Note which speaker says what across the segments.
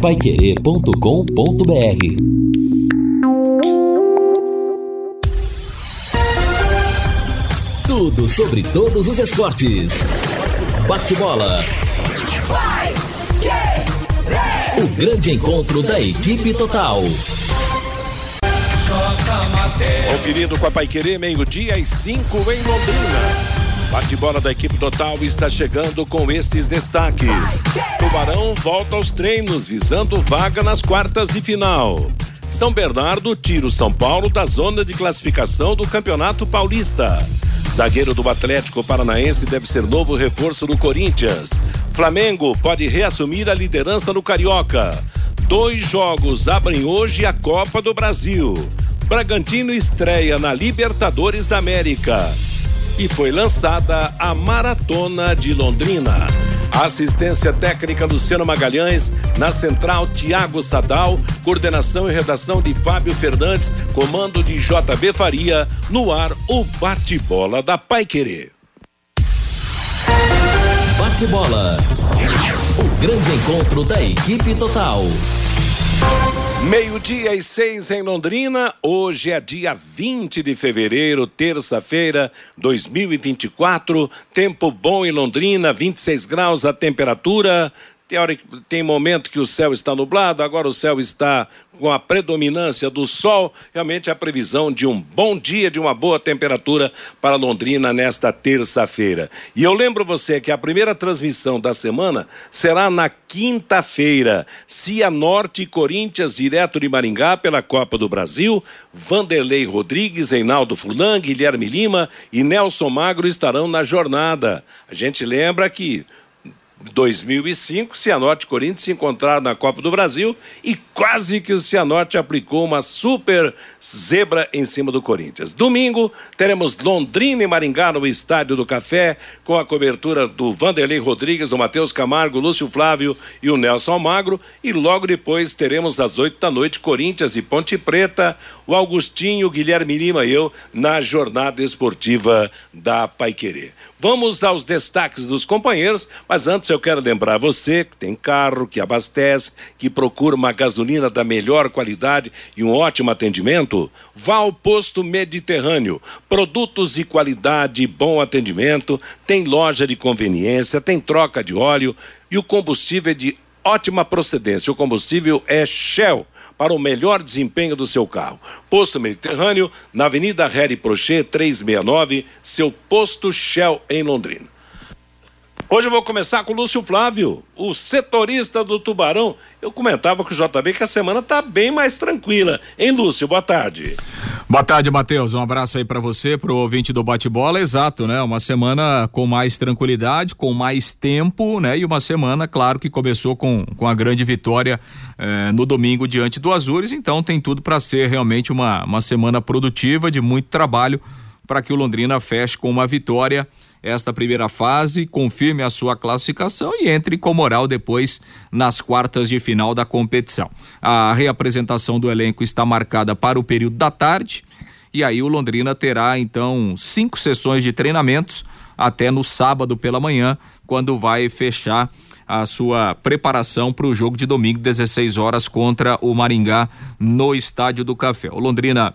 Speaker 1: paiquerê.com.br Tudo sobre todos os esportes. Bate-bola. O grande encontro da equipe total.
Speaker 2: Conferido com a Paiquerê, meio-dia e cinco em Londrina. Bate-bola da equipe total está chegando com estes destaques. Tubarão volta aos treinos visando vaga nas quartas de final. São Bernardo tira o São Paulo da zona de classificação do Campeonato Paulista. Zagueiro do Atlético Paranaense deve ser novo reforço do Corinthians. Flamengo pode reassumir a liderança no Carioca. Dois jogos abrem hoje a Copa do Brasil. Bragantino estreia na Libertadores da América. E foi lançada a Maratona de Londrina. Assistência técnica Luciano Magalhães, na central Tiago Sadal, coordenação e redação de Fábio Fernandes, comando de JB Faria, no ar o bate-bola da Pai Querer.
Speaker 1: Bate-bola. O grande encontro da equipe total.
Speaker 2: Meio-dia e seis em Londrina. Hoje é dia 20 de fevereiro, terça-feira, 2024. Tempo bom em Londrina, 26 graus a temperatura. Tem, hora, tem momento que o céu está nublado, agora o céu está com a predominância do sol, realmente a previsão de um bom dia, de uma boa temperatura para Londrina nesta terça-feira. E eu lembro você que a primeira transmissão da semana será na quinta-feira. Cianorte e Corinthians, direto de Maringá pela Copa do Brasil. Vanderlei Rodrigues, Reinaldo Fulan, Guilherme Lima e Nelson Magro estarão na jornada. A gente lembra que 2005, Cianorte e Corinthians se encontraram na Copa do Brasil e quase que o Cianorte aplicou uma super zebra em cima do Corinthians. Domingo, teremos Londrina e Maringá no Estádio do Café, com a cobertura do Vanderlei Rodrigues, do Matheus Camargo, Lúcio Flávio e o Nelson Almagro. E logo depois teremos às oito da noite Corinthians e Ponte Preta, o Augustinho, Guilherme Lima e eu na jornada esportiva da Paiquerê. Vamos aos destaques dos companheiros, mas antes eu quero lembrar você que tem carro, que abastece, que procura uma gasolina da melhor qualidade e um ótimo atendimento, vá ao posto Mediterrâneo. Produtos de qualidade, bom atendimento, tem loja de conveniência, tem troca de óleo e o combustível é de ótima procedência. O combustível é Shell para o melhor desempenho do seu carro. Posto Mediterrâneo, na Avenida Harry Prochet 369, seu posto Shell em Londrina. Hoje eu vou começar com o Lúcio Flávio, o setorista do Tubarão. Eu comentava com o JB que a semana está bem mais tranquila. Hein, Lúcio? Boa tarde.
Speaker 3: Boa tarde, Matheus. Um abraço aí para você, pro ouvinte do bate-bola. Exato, né? Uma semana com mais tranquilidade, com mais tempo, né? E uma semana, claro, que começou com, com a grande vitória eh, no domingo diante do Azures. Então tem tudo para ser realmente uma, uma semana produtiva, de muito trabalho, para que o Londrina feche com uma vitória esta primeira fase, confirme a sua classificação e entre com moral depois nas quartas de final da competição. A reapresentação do elenco está marcada para o período da tarde e aí o Londrina terá então cinco sessões de treinamentos até no sábado pela manhã, quando vai fechar a sua preparação para o jogo de domingo, 16 horas, contra o Maringá no Estádio do Café. O Londrina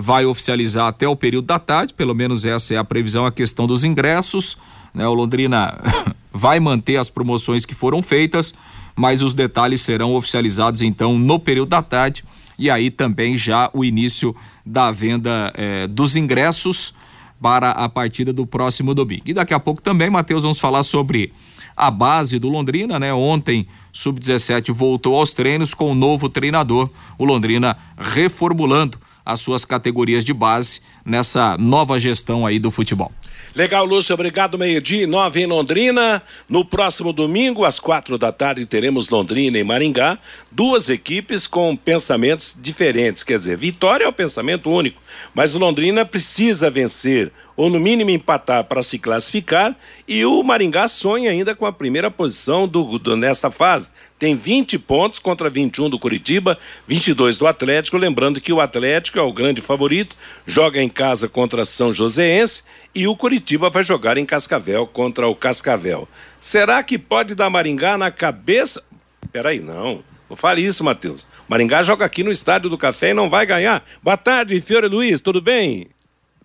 Speaker 3: vai oficializar até o período da tarde, pelo menos essa é a previsão, a questão dos ingressos. Né? O Londrina vai manter as promoções que foram feitas, mas os detalhes serão oficializados então no período da tarde e aí também já o início da venda eh, dos ingressos para a partida do próximo domingo. E daqui a pouco também, Matheus, vamos falar sobre a base do Londrina, né? Ontem, sub-17 voltou aos treinos com o um novo treinador, o Londrina reformulando as suas categorias de base nessa nova gestão aí do futebol.
Speaker 2: Legal, Lúcio, obrigado. Meio-dia, nove em Londrina. No próximo domingo, às quatro da tarde, teremos Londrina e Maringá. Duas equipes com pensamentos diferentes. Quer dizer, vitória é o pensamento único. Mas Londrina precisa vencer ou no mínimo empatar para se classificar, e o Maringá sonha ainda com a primeira posição do, do, nesta fase. Tem 20 pontos contra 21 do Curitiba, 22 do Atlético, lembrando que o Atlético é o grande favorito, joga em casa contra São Joséense e o Curitiba vai jogar em Cascavel contra o Cascavel. Será que pode dar Maringá na cabeça? Peraí, não. Não fale isso, Matheus. Maringá joga aqui no Estádio do Café e não vai ganhar. Boa tarde, Fiore Luiz, tudo bem?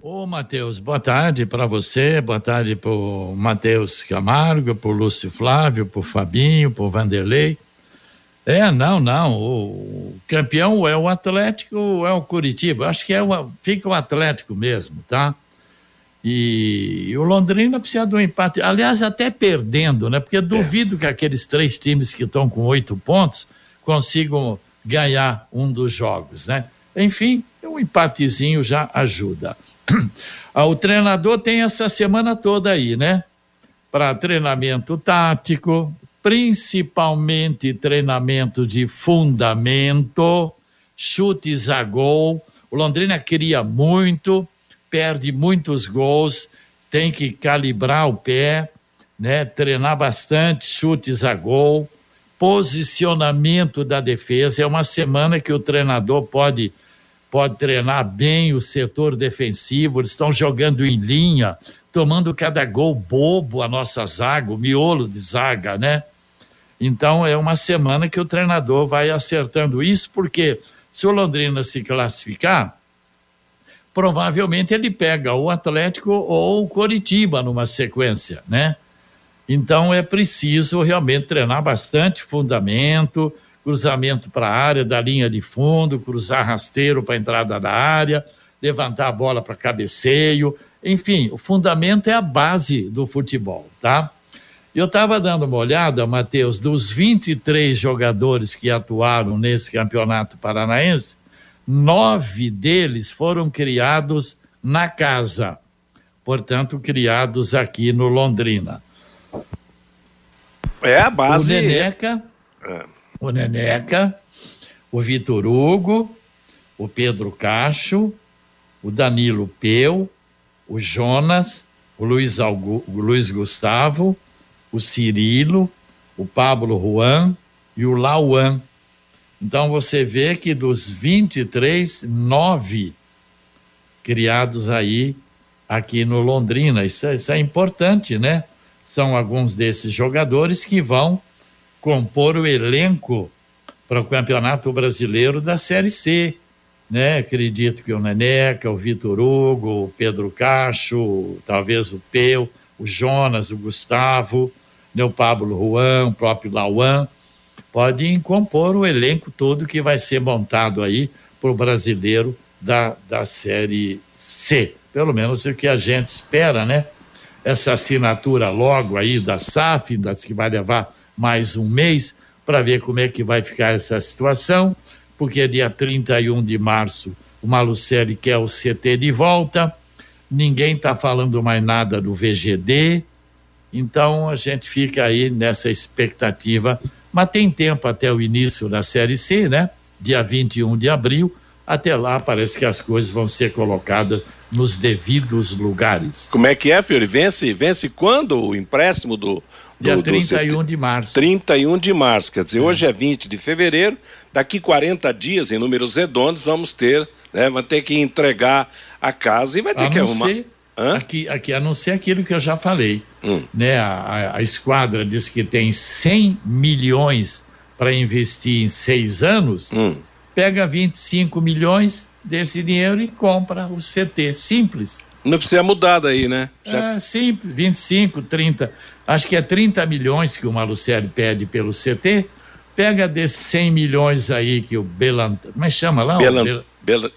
Speaker 4: Ô, Matheus, boa tarde para você, boa tarde para o Matheus Camargo, para o Lúcio Flávio, para o Fabinho, para o Vanderlei. É, não, não. O campeão é o Atlético ou é o Curitiba? Acho que é fica o Atlético mesmo, tá? E, e o Londrina precisa de um empate. Aliás, até perdendo, né? Porque duvido é. que aqueles três times que estão com oito pontos consigam ganhar um dos jogos, né? Enfim, um empatezinho já ajuda. Ah, o treinador tem essa semana toda aí, né? Para treinamento tático, principalmente treinamento de fundamento, chutes a gol. O Londrina queria muito, perde muitos gols, tem que calibrar o pé, né? Treinar bastante chutes a gol posicionamento da defesa. É uma semana que o treinador pode, pode treinar bem o setor defensivo. Eles estão jogando em linha, tomando cada gol bobo a nossa zaga, o miolo de zaga, né? Então é uma semana que o treinador vai acertando isso, porque se o Londrina se classificar, provavelmente ele pega o Atlético ou o Coritiba numa sequência, né? Então é preciso realmente treinar bastante fundamento, cruzamento para a área da linha de fundo, cruzar rasteiro para a entrada da área, levantar a bola para cabeceio, enfim, o fundamento é a base do futebol, tá? Eu estava dando uma olhada, Matheus, dos 23 jogadores que atuaram nesse campeonato paranaense, nove deles foram criados na casa, portanto, criados aqui no Londrina.
Speaker 2: É a base.
Speaker 4: O Neneca, é. O Neneca, o Vitor Hugo, o Pedro Cacho, o Danilo Peu, o Jonas, o Luiz, Algu, o Luiz Gustavo, o Cirilo, o Pablo Juan e o Lauan. Então você vê que dos 23, nove criados aí aqui no Londrina. Isso, é, isso é importante, né? são alguns desses jogadores que vão compor o elenco para o Campeonato Brasileiro da Série C. Né? Acredito que o Neneca, o Vitor Hugo, o Pedro Cacho, talvez o Peu, o Jonas, o Gustavo, né? o Pablo Juan, o próprio Lauan, podem compor o elenco todo que vai ser montado aí para o brasileiro da, da Série C. Pelo menos é o que a gente espera, né? essa assinatura logo aí da SAF, das que vai levar mais um mês, para ver como é que vai ficar essa situação, porque dia 31 de março o Malucelli quer o CT de volta, ninguém está falando mais nada do VGD, então a gente fica aí nessa expectativa, mas tem tempo até o início da Série C, né? Dia 21 de abril, até lá parece que as coisas vão ser colocadas nos devidos lugares.
Speaker 2: Como é que é, Fiore? Vence, vence quando o empréstimo do. Do
Speaker 4: Dia 31 do de março.
Speaker 2: 31 de março, quer dizer, é. hoje é 20 de fevereiro, daqui 40 dias, em números redondos, vamos ter, né? Vai ter que entregar a casa e vai ter a que arrumar. Ser,
Speaker 4: aqui, aqui, a não ser aquilo que eu já falei. Hum. Né? A, a, a esquadra diz que tem 100 milhões para investir em seis anos, hum. pega 25 milhões desse dinheiro e compra o CT. Simples.
Speaker 2: Não precisa mudar daí, né?
Speaker 4: Já... É simples, 25, 30. Acho que é 30 milhões que o Malucelli pede pelo CT. Pega desses 100 milhões aí que o Belan... Como é que chama lá?
Speaker 2: Belan... Bel... Bel...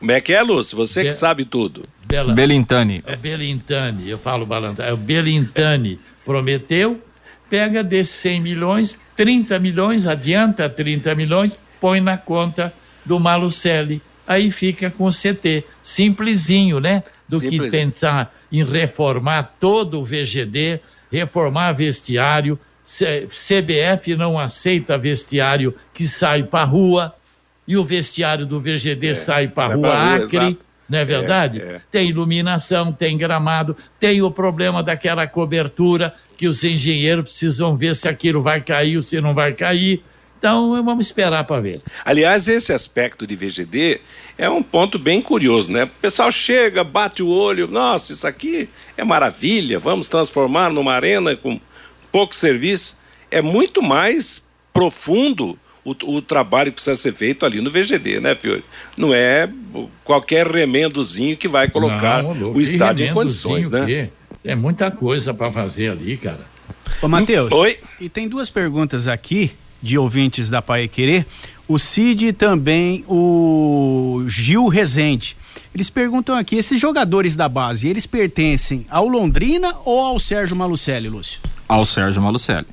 Speaker 2: Como é que é, Lúcio? Você Be... que sabe tudo.
Speaker 3: Bela... Belintani.
Speaker 4: É Belintani, eu falo Balantani. É o Belintani prometeu, pega desses 100 milhões, 30 milhões, adianta 30 milhões, põe na conta do Malucelli aí fica com o CT. Simplesinho, né? Do que pensar em reformar todo o VGD, reformar vestiário. CBF não aceita vestiário que sai para rua e o vestiário do VGD é, sai para rua rua Acre. Exato. Não é verdade? É, é. Tem iluminação, tem gramado, tem o problema daquela cobertura que os engenheiros precisam ver se aquilo vai cair ou se não vai cair então vamos esperar para ver.
Speaker 2: Aliás, esse aspecto de VGD é um ponto bem curioso, né? O pessoal chega, bate o olho, nossa, isso aqui é maravilha, vamos transformar numa arena com pouco serviço. É muito mais profundo o, o, trabalho que precisa ser feito ali no VGD, né, Fiore? Não é qualquer remendozinho que vai colocar Não, o estádio em condições, né?
Speaker 4: É muita coisa para fazer ali, cara.
Speaker 5: Ô, Matheus. Oi. E tem duas perguntas aqui de ouvintes da Pai Querer. O Cid e também o Gil Rezende. Eles perguntam aqui, esses jogadores da base, eles pertencem ao Londrina ou ao Sérgio Malucelli, Lúcio?
Speaker 3: Ao Sérgio Malucelli.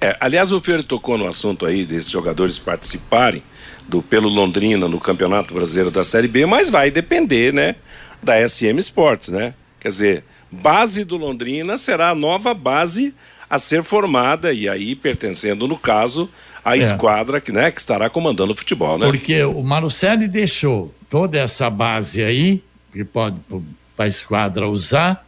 Speaker 2: É, aliás, o Fiore tocou no assunto aí desses jogadores participarem do pelo Londrina no Campeonato Brasileiro da Série B, mas vai depender, né, da SM Sports, né? Quer dizer, base do Londrina será a nova base a ser formada e aí pertencendo no caso à é. esquadra que, né, que estará comandando o futebol, né?
Speaker 4: Porque o Marucelli deixou toda essa base aí que pode para a esquadra usar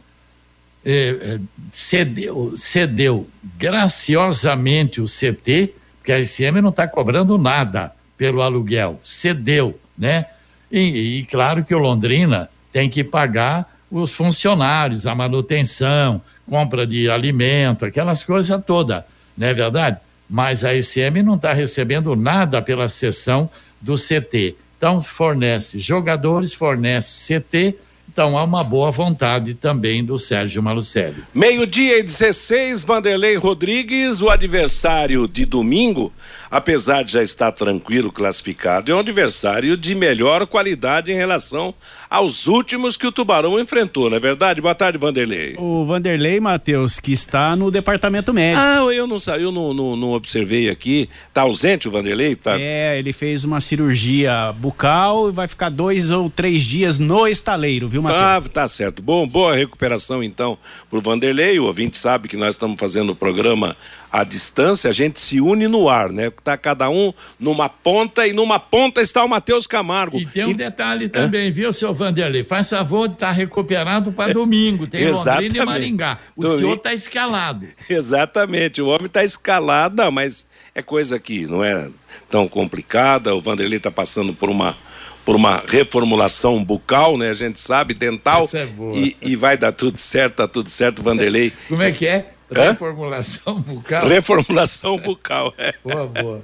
Speaker 4: eh, eh, cedeu, cedeu graciosamente o CT, porque a SM não está cobrando nada pelo aluguel, cedeu, né? E, e, claro que o Londrina tem que pagar os funcionários, a manutenção, compra de alimento, aquelas coisas todas, não é verdade? Mas a SM não está recebendo nada pela sessão do CT. Então, fornece jogadores, fornece CT então há uma boa vontade também do Sérgio Malucelli.
Speaker 2: Meio-dia e 16, Vanderlei Rodrigues, o adversário de domingo, apesar de já estar tranquilo classificado, é um adversário de melhor qualidade em relação aos últimos que o Tubarão enfrentou, não é verdade? Boa tarde, Vanderlei.
Speaker 5: O Vanderlei, Matheus, que está no departamento médico.
Speaker 2: Ah, eu não eu não, não, não observei aqui. Está ausente o Vanderlei? Tá...
Speaker 5: É, ele fez uma cirurgia bucal e vai ficar dois ou três dias no estaleiro, viu, Matheus?
Speaker 2: Ah, tá certo. Bom, boa recuperação então para o Vanderlei. O ouvinte sabe que nós estamos fazendo o programa à distância, a gente se une no ar, né? Tá cada um numa ponta e numa ponta está o Matheus Camargo.
Speaker 4: E tem um e... detalhe também, viu, seu Vanderlei? Faz favor de estar tá recuperado para domingo. Tem Exatamente. Londrina e Maringá. O domingo... senhor está escalado.
Speaker 2: Exatamente, o homem está escalado, não, mas é coisa que não é tão complicada. O Vanderlei está passando por uma por uma reformulação bucal, né? A gente sabe, dental.
Speaker 4: Essa é boa.
Speaker 2: E, e vai dar tudo certo, tá tudo certo, Vanderlei.
Speaker 4: Como é que é? Reformulação bucal?
Speaker 2: Reformulação bucal, é.
Speaker 4: Boa, boa.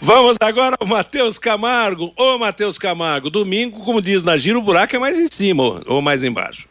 Speaker 2: Vamos agora ao Matheus Camargo. Ô, Matheus Camargo, domingo, como diz na Giro, o buraco é mais em cima ou mais embaixo?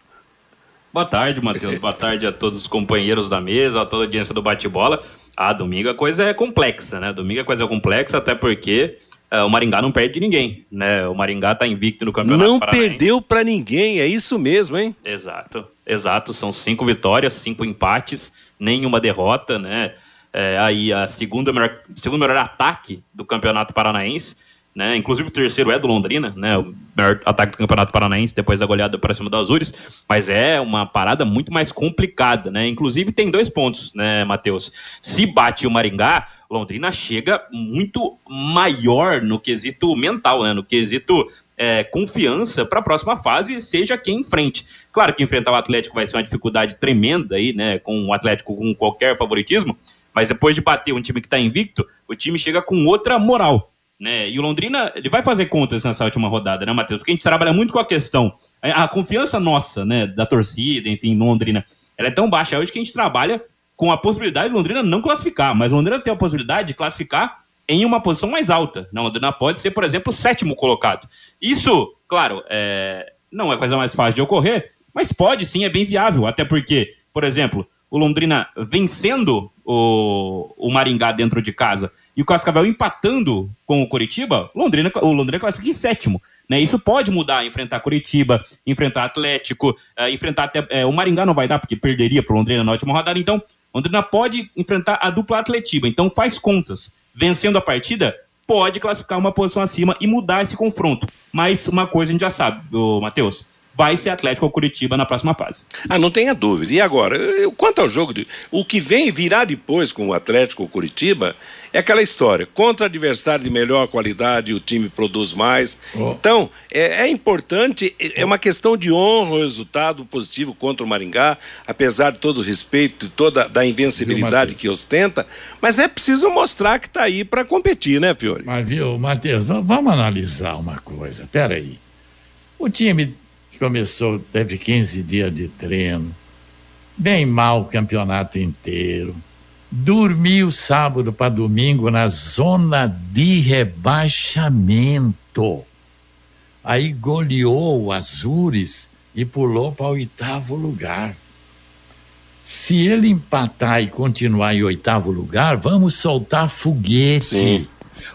Speaker 6: Boa tarde, Matheus. Boa tarde a todos os companheiros da mesa, a toda a audiência do bate-bola. Ah, domingo a coisa é complexa, né? Domingo a coisa é complexa, até porque uh, o Maringá não perde de ninguém, né? O Maringá tá invicto no campeonato
Speaker 2: Não perdeu para ninguém, é isso mesmo, hein?
Speaker 6: Exato, exato. São cinco vitórias, cinco empates, nenhuma derrota, né? É, aí a segunda melhor, segundo melhor ataque do campeonato paranaense, né? Inclusive o terceiro é do Londrina, né? O melhor ataque do campeonato paranaense depois da goleada para cima do Azures, mas é uma parada muito mais complicada, né? Inclusive tem dois pontos, né, Matheus? Se bate o Maringá, Londrina chega muito maior no quesito mental, né? No quesito é, confiança para a próxima fase, seja quem enfrente. Claro que enfrentar o Atlético vai ser uma dificuldade tremenda aí, né? Com o Atlético com qualquer favoritismo, mas depois de bater um time que está invicto, o time chega com outra moral. Né? E o Londrina, ele vai fazer contas nessa última rodada, né, Matheus? Porque a gente trabalha muito com a questão, a confiança nossa, né, da torcida, enfim, Londrina, ela é tão baixa hoje que a gente trabalha com a possibilidade de Londrina não classificar, mas Londrina tem a possibilidade de classificar em uma posição mais alta. Não, Londrina pode ser, por exemplo, o sétimo colocado. Isso, claro, é, não é coisa mais fácil de ocorrer, mas pode sim, é bem viável. Até porque, por exemplo, o Londrina vencendo o, o Maringá dentro de casa e o Cascavel empatando com o Curitiba, Londrina, o Londrina classifica em sétimo. Né? Isso pode mudar, enfrentar Curitiba, enfrentar Atlético, uh, enfrentar até. Uh, o Maringá não vai dar, porque perderia para o Londrina na última rodada. Então, Londrina pode enfrentar a dupla Atletiba. Então, faz contas vencendo a partida, pode classificar uma posição acima e mudar esse confronto. Mas uma coisa a gente já sabe, Matheus vai ser Atlético ou Curitiba na próxima fase.
Speaker 2: Ah, não tenha dúvida. E agora, quanto ao jogo, de, o que vem virá depois com o Atlético ou Curitiba é aquela história. Contra adversário de melhor qualidade, o time produz mais. Oh. Então, é, é, importante, é uma questão de honra o resultado positivo contra o Maringá, apesar de todo o respeito, de toda da invencibilidade viu, que ostenta, mas é preciso mostrar que está aí para competir, né, Fiore?
Speaker 4: Mas viu, Matheus, vamos analisar uma coisa. Peraí. O time começou, teve 15 dias de treino, bem mal o campeonato inteiro. dormiu sábado para domingo na zona de rebaixamento. Aí goleou o Azures e pulou para o oitavo lugar. Se ele empatar e continuar em oitavo lugar, vamos soltar foguete. Sim.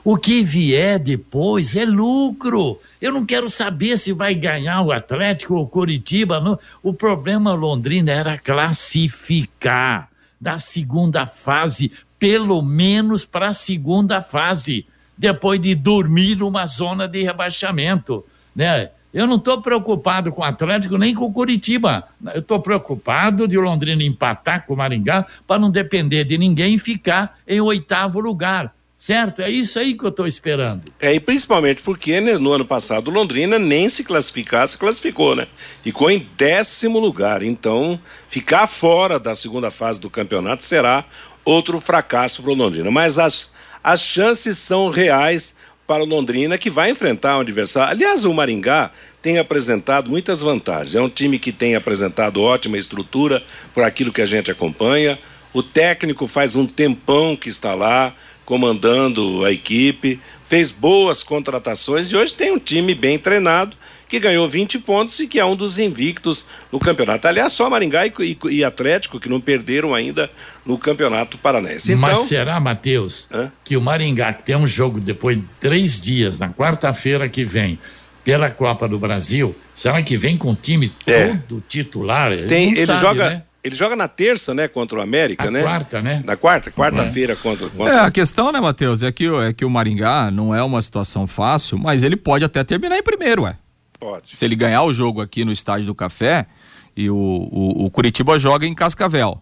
Speaker 4: O que vier depois é lucro. Eu não quero saber se vai ganhar o Atlético ou o Coritiba. Não. O problema Londrina era classificar da segunda fase, pelo menos para a segunda fase, depois de dormir numa zona de rebaixamento, né? Eu não estou preocupado com o Atlético nem com o Curitiba. Eu estou preocupado de Londrina empatar com o Maringá para não depender de ninguém e ficar em oitavo lugar. Certo? É isso aí que eu estou esperando.
Speaker 2: É, e principalmente porque né, no ano passado Londrina nem se classificar, se classificou, né? Ficou em décimo lugar. Então, ficar fora da segunda fase do campeonato será outro fracasso para o Londrina. Mas as, as chances são reais para o Londrina, que vai enfrentar um adversário. Aliás, o Maringá tem apresentado muitas vantagens. É um time que tem apresentado ótima estrutura por aquilo que a gente acompanha. O técnico faz um tempão que está lá comandando a equipe, fez boas contratações e hoje tem um time bem treinado que ganhou 20 pontos e que é um dos invictos no campeonato. Aliás, só Maringá e, e, e Atlético que não perderam ainda no campeonato paranaense.
Speaker 4: Então, Mas será, Matheus, que o Maringá, que tem um jogo depois de três dias, na quarta-feira que vem, pela Copa do Brasil, será que vem com o time é. todo titular?
Speaker 2: Tem, ele sabe, joga. Né? Ele joga na terça, né, contra o América,
Speaker 4: na
Speaker 2: né?
Speaker 4: quarta, né?
Speaker 2: Na quarta, quarta-feira é. contra, contra.
Speaker 3: É, a questão, né, Matheus, é que, é que o Maringá não é uma situação fácil, mas ele pode até terminar em primeiro, ué.
Speaker 2: Pode.
Speaker 3: Se ele ganhar o jogo aqui no Estádio do Café e o, o, o Curitiba joga em Cascavel.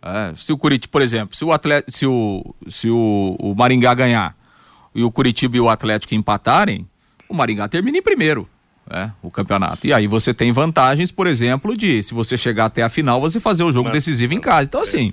Speaker 3: É, se o Curitiba, por exemplo, se o atleta, se o, se o, o Maringá ganhar e o Curitiba e o Atlético empatarem, o Maringá termina em primeiro né, o campeonato. E aí você tem vantagens, por exemplo, de se você chegar até a final, você fazer o jogo decisivo em casa. Então, assim,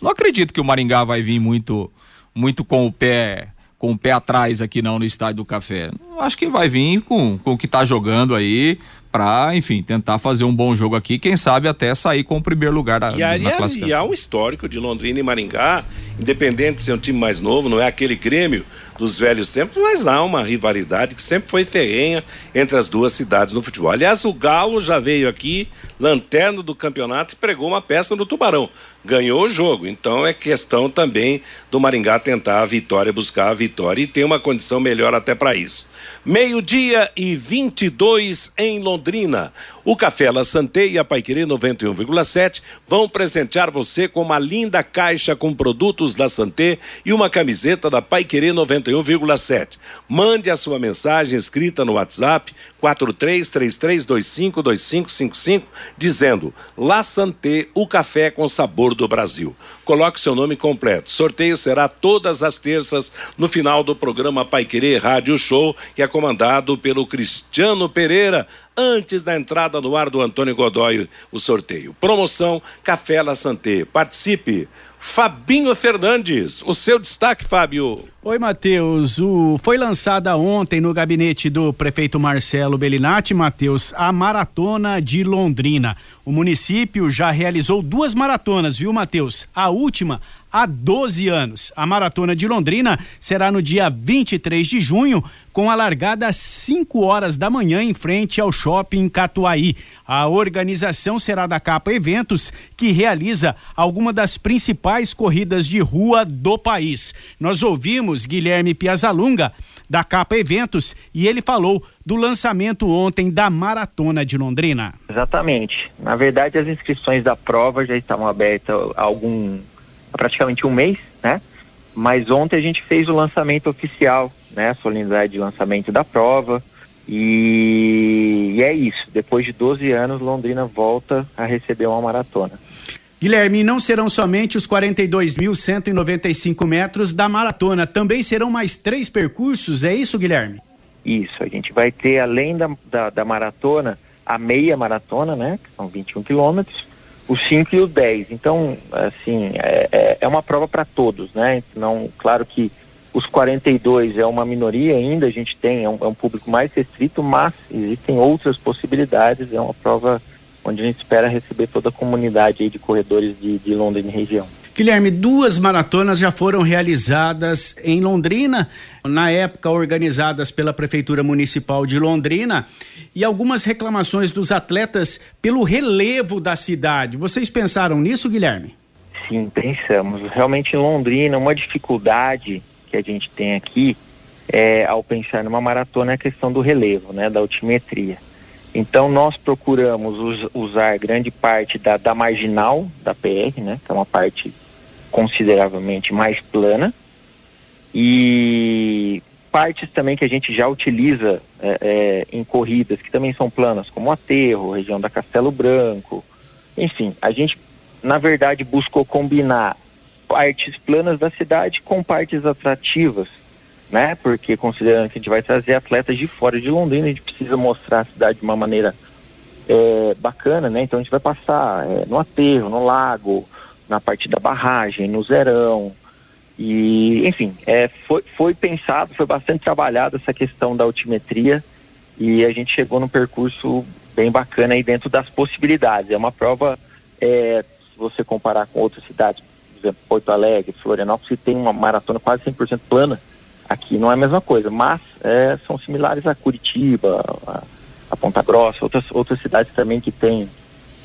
Speaker 3: não acredito que o Maringá vai vir muito, muito com o pé com o pé atrás aqui não no estádio do Café. Acho que vai vir com, com o que está jogando aí para, enfim, tentar fazer um bom jogo aqui, quem sabe até sair com o primeiro lugar da,
Speaker 2: e, aí, E há um histórico de Londrina e Maringá, independente de ser um time mais novo, não é aquele Grêmio dos velhos tempos, mas há uma rivalidade que sempre foi ferrenha entre as duas cidades no futebol. Aliás, o Galo já veio aqui, lanterna do campeonato, e pregou uma peça no Tubarão. Ganhou o jogo. Então é questão também do Maringá tentar a vitória, buscar a vitória e ter uma condição melhor até para isso. Meio-dia e 22 em Londrina. O Café La Santé e a Paiquerê 91,7 vão presentear você com uma linda caixa com produtos da Santé e uma camiseta da Paiquerê 91,7. Mande a sua mensagem escrita no WhatsApp 4333252555 dizendo La Santé, o café com sabor do Brasil. Coloque seu nome completo. Sorteio será todas as terças no final do programa Paiquerê Rádio Show, que é comandado pelo Cristiano Pereira antes da entrada no ar do Antônio Godoy, o sorteio. Promoção Café La Santé. Participe. Fabinho Fernandes, o seu destaque, Fábio.
Speaker 5: Oi, Matheus. O... Foi lançada ontem no gabinete do prefeito Marcelo Bellinati, Matheus, a maratona de Londrina. O município já realizou duas maratonas, viu, Matheus? A última há 12 anos. A maratona de Londrina será no dia 23 de junho, com a largada às 5 horas da manhã em frente ao shopping Catuaí. A organização será da Capa Eventos, que realiza alguma das principais corridas de rua do país. Nós ouvimos Guilherme Piazalunga da Capa Eventos e ele falou do lançamento ontem da Maratona de Londrina.
Speaker 7: Exatamente. Na verdade, as inscrições da prova já estavam abertas há algum há praticamente um mês, né? Mas ontem a gente fez o lançamento oficial, né? A solenidade de lançamento da prova. E, e é isso. Depois de 12 anos, Londrina volta a receber uma maratona.
Speaker 5: Guilherme, não serão somente os 42.195 metros da maratona, também serão mais três percursos, é isso, Guilherme?
Speaker 7: Isso, a gente vai ter, além da, da, da maratona, a meia maratona, né? Que são 21 quilômetros, os 5 e os 10. Então, assim, é, é, é uma prova para todos, né? Não, claro que os 42 é uma minoria ainda, a gente tem, é um, é um, público mais restrito, mas existem outras possibilidades, é uma prova onde a gente espera receber toda a comunidade de corredores de, de Londrina e região.
Speaker 5: Guilherme, duas maratonas já foram realizadas em Londrina, na época organizadas pela Prefeitura Municipal de Londrina, e algumas reclamações dos atletas pelo relevo da cidade. Vocês pensaram nisso, Guilherme?
Speaker 7: Sim, pensamos. Realmente em Londrina, uma dificuldade que a gente tem aqui é, ao pensar numa maratona é a questão do relevo, né, da altimetria. Então nós procuramos us, usar grande parte da, da marginal da PR, né, que é uma parte consideravelmente mais plana, e partes também que a gente já utiliza é, é, em corridas que também são planas, como Aterro, região da Castelo Branco, enfim, a gente na verdade buscou combinar partes planas da cidade com partes atrativas né? Porque considerando que a gente vai trazer atletas de fora de Londrina, a gente precisa mostrar a cidade de uma maneira é, bacana, né? Então a gente vai passar é, no aterro, no lago, na parte da barragem, no zerão. E, enfim, é, foi, foi pensado, foi bastante trabalhado essa questão da altimetria e a gente chegou num percurso bem bacana aí dentro das possibilidades. É uma prova, é, se você comparar com outras cidades, por exemplo, Porto Alegre, Florianópolis, que tem uma maratona quase 100% plana, Aqui não é a mesma coisa, mas é, são similares a Curitiba, a, a, Ponta Grossa, outras, outras cidades também que têm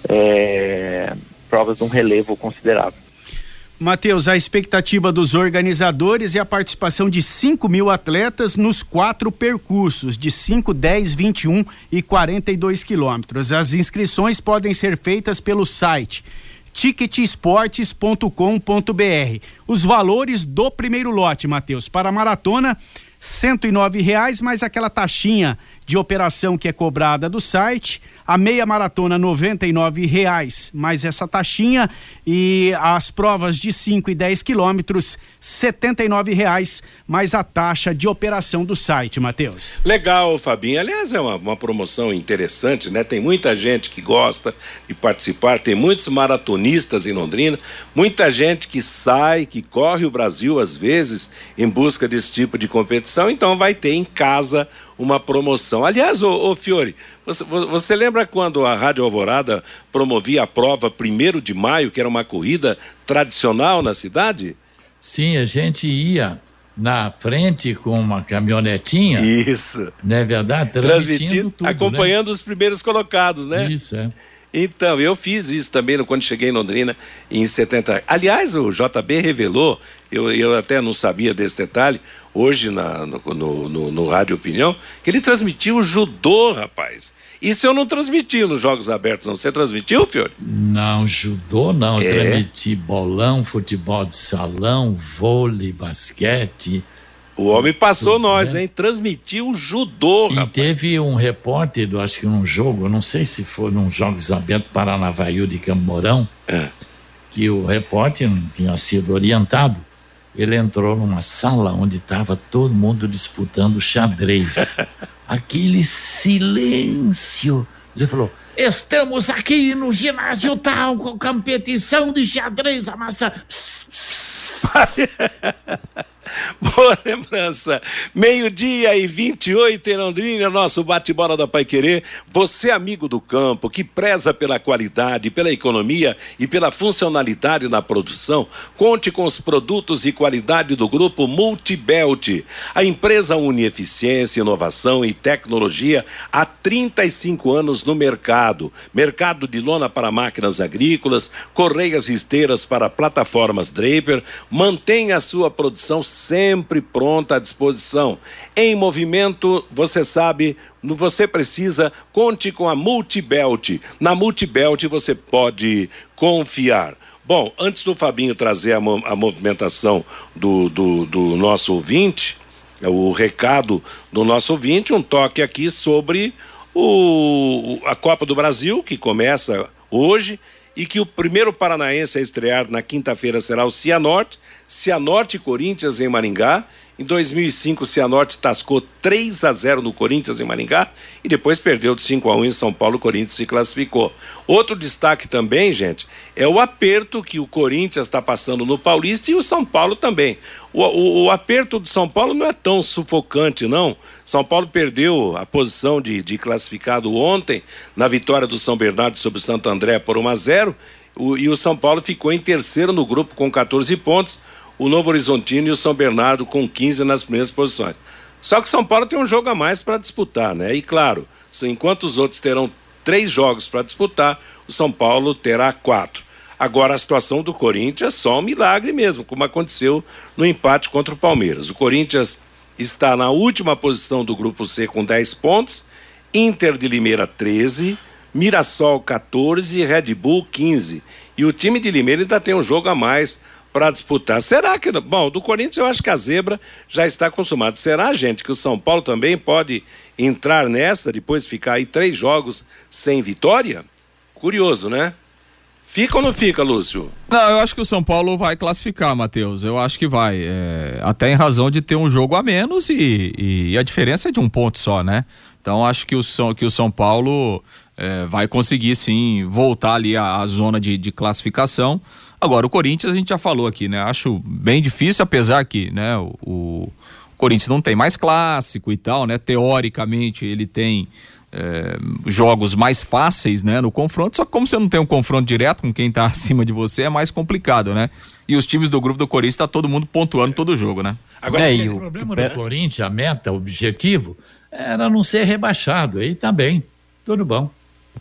Speaker 7: é, provas de um relevo considerável.
Speaker 5: Matheus, a expectativa dos organizadores é a participação de 5 mil atletas nos quatro percursos de 5, 10, 21 e 42 quilômetros. As inscrições podem ser feitas pelo site ticketsportes.com.br. Os valores do primeiro lote, Matheus, para a maratona, cento e reais mais aquela taxinha de operação que é cobrada do site a meia maratona R$ reais mais essa taxinha e as provas de 5 e 10 quilômetros R$ reais mais a taxa de operação do site, Matheus.
Speaker 2: Legal, Fabinho. Aliás, é uma, uma promoção interessante, né? Tem muita gente que gosta de participar, tem muitos maratonistas em Londrina, muita gente que sai, que corre o Brasil às vezes em busca desse tipo de competição, então vai ter em casa uma promoção. Aliás, ô, ô Fiore, você, você, lembra quando a Rádio Alvorada promovia a prova primeiro de maio, que era uma corrida tradicional na cidade?
Speaker 4: Sim, a gente ia na frente com uma caminhonetinha.
Speaker 2: Isso.
Speaker 4: Não é verdade?
Speaker 2: Transmitindo, Transmitindo tudo, né? acompanhando né? os primeiros colocados, né?
Speaker 4: Isso, é.
Speaker 2: Então, eu fiz isso também quando cheguei em Londrina em 70. Aliás, o JB revelou, eu, eu até não sabia desse detalhe, hoje na, no, no, no, no Rádio Opinião, que ele transmitiu o judô, rapaz. Isso eu não transmiti nos Jogos Abertos, não. Você transmitiu, Fiore?
Speaker 4: Não, judô não. É. Transmiti bolão, futebol de salão, vôlei, basquete.
Speaker 2: O homem passou Tudo, nós, né? hein? Transmitiu judô,
Speaker 4: e rapaz. teve um repórter, do, acho que num jogo, não sei se foi num Jogos Abertos Paranavaí de Camorão, é. que o repórter não tinha sido orientado. Ele entrou numa sala onde estava todo mundo disputando xadrez. Aquele silêncio. Ele falou: Estamos aqui no ginásio tal com competição de xadrez, a massa. Pss, pss.
Speaker 2: Boa lembrança. Meio-dia e 28 em Londrina, nosso bate-bola da Pai Querer. Você, amigo do campo, que preza pela qualidade, pela economia e pela funcionalidade na produção, conte com os produtos e qualidade do grupo Multibelt. A empresa une eficiência, inovação e tecnologia há 35 anos no mercado. Mercado de lona para máquinas agrícolas, correias e esteiras para plataformas Draper. Mantenha a sua produção sempre pronta à disposição. Em movimento, você sabe, você precisa, conte com a Multibelt. Na Multibelt você pode confiar. Bom, antes do Fabinho trazer a, a movimentação do, do, do nosso ouvinte, o recado do nosso ouvinte, um toque aqui sobre o, a Copa do Brasil, que começa hoje e que o primeiro paranaense a estrear na quinta-feira será o Cianorte, Cianorte Corinthians em Maringá. Em 2005, o Cianorte tascou 3 a 0 no Corinthians em Maringá e depois perdeu de 5 a 1 em São Paulo. O Corinthians se classificou. Outro destaque também, gente, é o aperto que o Corinthians está passando no Paulista e o São Paulo também. O, o, o, aperto do São Paulo não é tão sufocante, não. São Paulo perdeu a posição de, de classificado ontem na vitória do São Bernardo sobre o Santo André por 1 a 0 O, e o São Paulo ficou em terceiro no grupo com 14 pontos. O Novo Horizontino e o São Bernardo com 15 nas primeiras posições. Só que São Paulo tem um jogo a mais para disputar, né? E claro, enquanto os outros terão três jogos para disputar, o São Paulo terá quatro. Agora a situação do Corinthians é só um milagre mesmo, como aconteceu no empate contra o Palmeiras. O Corinthians está na última posição do grupo C com 10 pontos, Inter de Limeira 13, Mirassol 14 e Red Bull 15. E o time de Limeira ainda tem um jogo a mais para disputar. Será que. Bom, do Corinthians eu acho que a zebra já está consumada. Será, gente, que o São Paulo também pode entrar nessa, depois ficar aí três jogos sem vitória? Curioso, né? Fica ou não fica, Lúcio?
Speaker 3: Não, eu acho que o São Paulo vai classificar, Matheus. Eu acho que vai. É, até em razão de ter um jogo a menos e, e, a diferença é de um ponto só, né? Então acho que o São, que o São Paulo é, vai conseguir sim voltar ali à, à zona de, de, classificação. Agora, o Corinthians a gente já falou aqui, né? Acho bem difícil, apesar que né, o, o Corinthians não tem mais clássico e tal, né? Teoricamente ele tem é, jogos mais fáceis, né, no confronto, só que como você não tem um confronto direto com quem está acima de você, é mais complicado, né? E os times do grupo do Corinthians está todo mundo pontuando todo jogo, né?
Speaker 4: Agora, é, o problema do Corinthians, a meta, o objetivo, era não ser rebaixado, aí tá bem, tudo bom.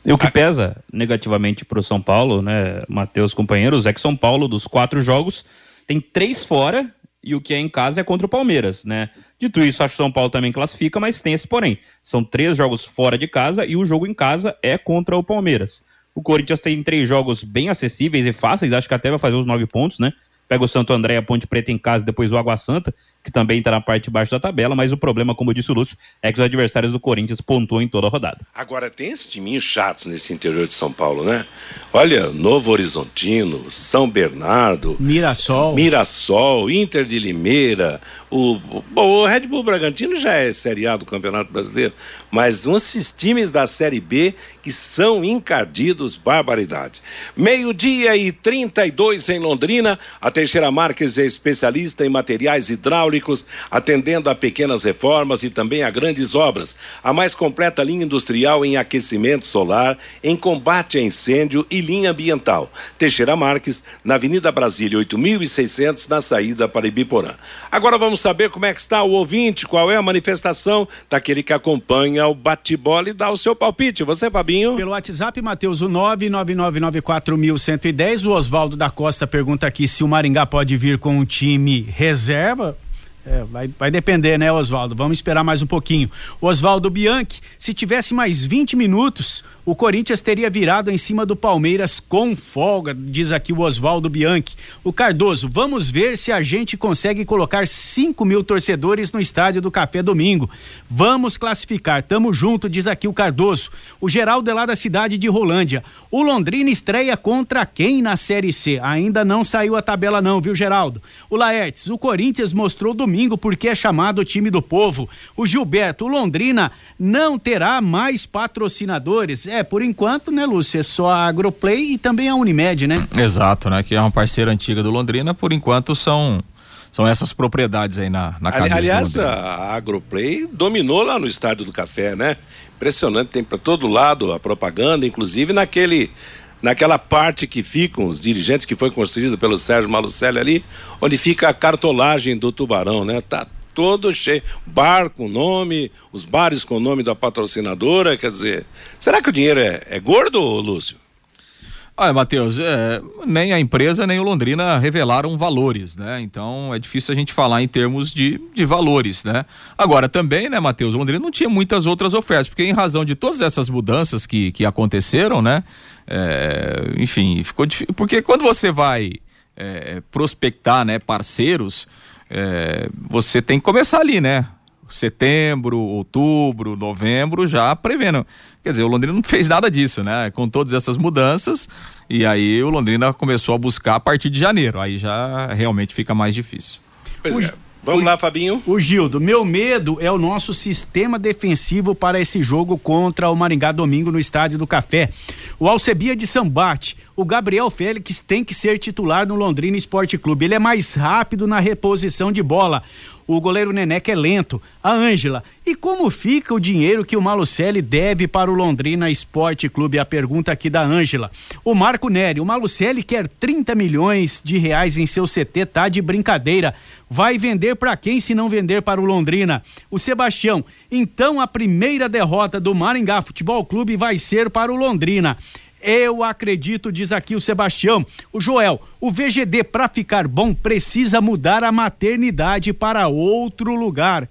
Speaker 6: E o que pesa negativamente para o São Paulo, né, Matheus, companheiros, é que São Paulo, dos quatro jogos, tem três fora e o que é em casa é contra o Palmeiras, né? Dito isso, acho que São Paulo também classifica, mas tem esse porém. São três jogos fora de casa e o jogo em casa é contra o Palmeiras. O Corinthians tem três jogos bem acessíveis e fáceis, acho que até vai fazer os nove pontos, né? Pega o Santo André e a Ponte Preta em casa, depois o Água Santa que também está na parte de baixo da tabela, mas o problema, como disse o Lúcio, é que os adversários do Corinthians pontuam em toda a rodada.
Speaker 2: Agora, tem esses timinhos chatos nesse interior de São Paulo, né? Olha, Novo Horizontino, São Bernardo,
Speaker 5: Mirassol,
Speaker 2: Mirassol, Inter de Limeira, o, bom, o Red Bull Bragantino já é Série A do Campeonato Brasileiro, mas uns times da Série B que são encardidos, barbaridade. Meio-dia e 32 em Londrina, a Teixeira Marques é especialista em materiais hidráulicos, atendendo a pequenas reformas e também a grandes obras. A mais completa linha industrial em aquecimento solar, em combate a incêndio e linha ambiental. Teixeira Marques, na Avenida Brasília, 8600, na saída para Ibiporã. Agora vamos saber como é que está o ouvinte, qual é a manifestação daquele que acompanha o bate-bola e dá o seu palpite. Você, Fabinho?
Speaker 5: Pelo WhatsApp, Matheus, o 99994110. O Oswaldo da Costa pergunta aqui se o Maringá pode vir com um time reserva. É, vai, vai depender, né, Oswaldo? Vamos esperar mais um pouquinho. Oswaldo Bianchi, se tivesse mais 20 minutos, o Corinthians teria virado em cima do Palmeiras com folga, diz aqui o Oswaldo Bianchi. O Cardoso, vamos ver se a gente consegue colocar 5 mil torcedores no estádio do Café Domingo. Vamos classificar, tamo junto, diz aqui o Cardoso. O Geraldo é lá da cidade de Rolândia. O Londrina estreia contra quem na Série C? Ainda não saiu a tabela, não, viu, Geraldo? O Laertes, o Corinthians mostrou domingo porque é chamado o time do povo. O Gilberto, o Londrina não terá mais patrocinadores. É, por enquanto, né, Lúcio? É só a Agroplay e também a Unimed, né?
Speaker 3: Exato, né? Que é uma parceira antiga do Londrina, por enquanto são são essas propriedades aí na, na camisa
Speaker 2: Aliás, a Agroplay dominou lá no Estádio do Café, né? Impressionante, tem para todo lado a propaganda, inclusive naquele naquela parte que ficam os dirigentes que foi construído pelo Sérgio Malucelli ali, onde fica a cartolagem do Tubarão, né? Tá todo cheio. Bar com nome, os bares com o nome da patrocinadora, quer dizer. Será que o dinheiro é, é gordo, Lúcio?
Speaker 3: Olha, Matheus, é, nem a empresa nem o Londrina revelaram valores, né? Então é difícil a gente falar em termos de, de valores, né? Agora também, né, Matheus, o Londrina não tinha muitas outras ofertas, porque em razão de todas essas mudanças que, que aconteceram, né? É, enfim, ficou difícil. Porque quando você vai é, prospectar, né, parceiros, é, você tem que começar ali, né? Setembro, outubro, novembro, já prevendo. Quer dizer, o Londrina não fez nada disso, né? Com todas essas mudanças, e aí o Londrina começou a buscar a partir de janeiro. Aí já realmente fica mais difícil.
Speaker 2: Pois é. Vamos o, lá, Fabinho.
Speaker 5: O Gildo, meu medo é o nosso sistema defensivo para esse jogo contra o Maringá domingo no Estádio do Café. O Alcebia de Sambate, o Gabriel Félix tem que ser titular no Londrina Esporte Clube. Ele é mais rápido na reposição de bola. O goleiro Neneca é lento. A Ângela, e como fica o dinheiro que o Malucelli deve para o Londrina Esporte Clube? A pergunta aqui da Ângela. O Marco Neri, o Malucelli quer 30 milhões de reais em seu CT, tá de brincadeira. Vai vender para quem se não vender para o Londrina? O Sebastião, então a primeira derrota do Maringá Futebol Clube vai ser para o Londrina. Eu acredito, diz aqui o Sebastião. O Joel, o VGD, para ficar bom, precisa mudar a maternidade para outro lugar.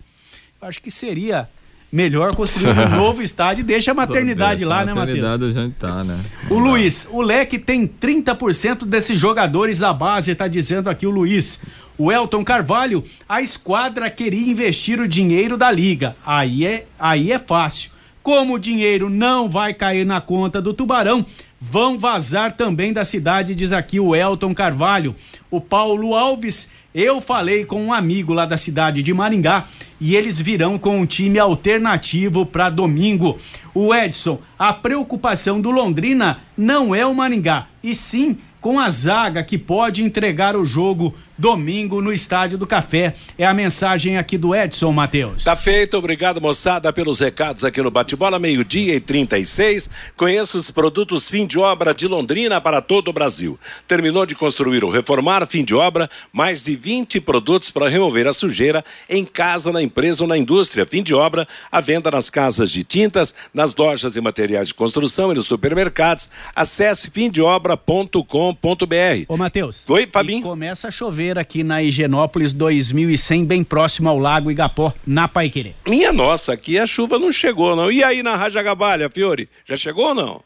Speaker 5: Acho que seria melhor construir um novo estádio e deixa a maternidade deixa lá, a maternidade né, Matheus?
Speaker 3: Já tá, né?
Speaker 5: O Luiz, o Leque tem 30% desses jogadores da base, está dizendo aqui o Luiz. O Elton Carvalho, a esquadra queria investir o dinheiro da liga. Aí é, aí é fácil. Como o dinheiro não vai cair na conta do Tubarão, vão vazar também da cidade, diz aqui o Elton Carvalho. O Paulo Alves, eu falei com um amigo lá da cidade de Maringá e eles virão com um time alternativo para domingo. O Edson, a preocupação do Londrina não é o Maringá, e sim com a zaga que pode entregar o jogo domingo no Estádio do Café. É a mensagem aqui do Edson Matheus.
Speaker 2: Tá feito, obrigado moçada pelos recados aqui no Bate-Bola, meio-dia e 36. Conheça os produtos fim de obra de Londrina para todo o Brasil. Terminou de construir ou reformar, fim de obra, mais de 20 produtos para remover a sujeira em casa, na empresa ou na indústria. Fim de obra, a venda nas casas de tintas, nas lojas e materiais de construção e nos supermercados. Acesse fimdeobra.com.br.
Speaker 5: Ô Matheus.
Speaker 2: Oi, Fabinho.
Speaker 5: começa a chover aqui na Higienópolis 2100, bem próximo ao Lago Igapó, na Paiquerê.
Speaker 2: Minha nossa, aqui a chuva não chegou, não. E aí na Raja Gabalha, Fiore? Já chegou ou não?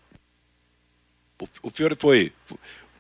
Speaker 2: O, o Fiore foi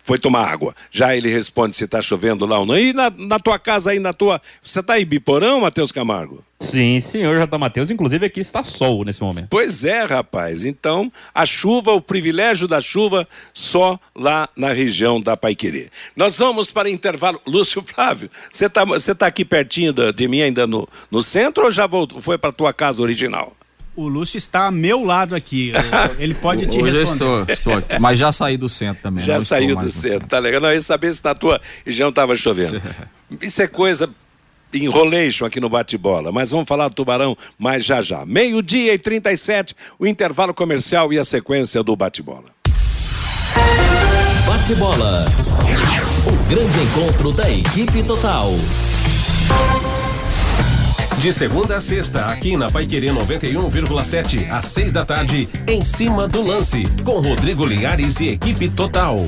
Speaker 2: foi tomar água. Já ele responde se está chovendo lá ou não. E na, na, tua casa aí, na tua. Você está em Biporão, Matheus Camargo?
Speaker 6: Sim, senhor J. Matheus. Inclusive aqui está sol nesse momento.
Speaker 2: Pois é, rapaz. Então, a chuva, o privilégio da chuva, só lá na região da Paiquerê. Nós vamos para intervalo. Lúcio Flávio, você está você tá aqui pertinho de, de mim ainda no, no centro ou já voltou, foi para tua casa original?
Speaker 5: O Lúcio está a meu lado aqui. Ele pode te Hoje responder.
Speaker 3: Eu estou, estou aqui. Mas já saí do centro também.
Speaker 2: Já saiu do centro, centro, tá legal. Não, eu ia saber se na tua região estava chovendo. Isso é coisa enrolation aqui no bate-bola, mas vamos falar do Tubarão mais já já. Meio-dia e 37, o intervalo comercial e a sequência do bate-bola.
Speaker 1: Bate-bola. O grande encontro da equipe total.
Speaker 8: De segunda a sexta, aqui na Paiquerê 91,7, às seis da tarde, em cima do lance, com Rodrigo Linhares e equipe total.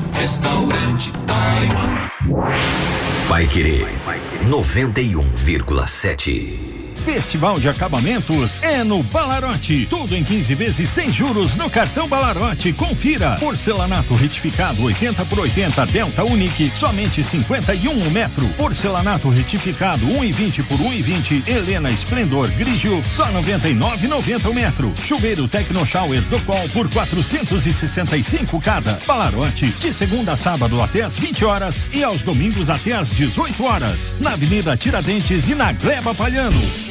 Speaker 9: Restaurante Taiwan.
Speaker 1: Vai querer 91,7.
Speaker 10: Festival de Acabamentos é no Balarote. Tudo em 15 vezes sem juros no cartão Balarote. Confira. Porcelanato retificado 80 por 80 Delta Unique, somente 51 um metro. Porcelanato retificado 1,20 por 1,20 Helena Esplendor Grigio, só 99,90 o metro. Chuveiro Tecno Shower do Qual por 465 cada. Balarote, de segunda a sábado até às 20 horas e aos domingos até às 18 horas. Na Avenida Tiradentes e na Gleba Palhano.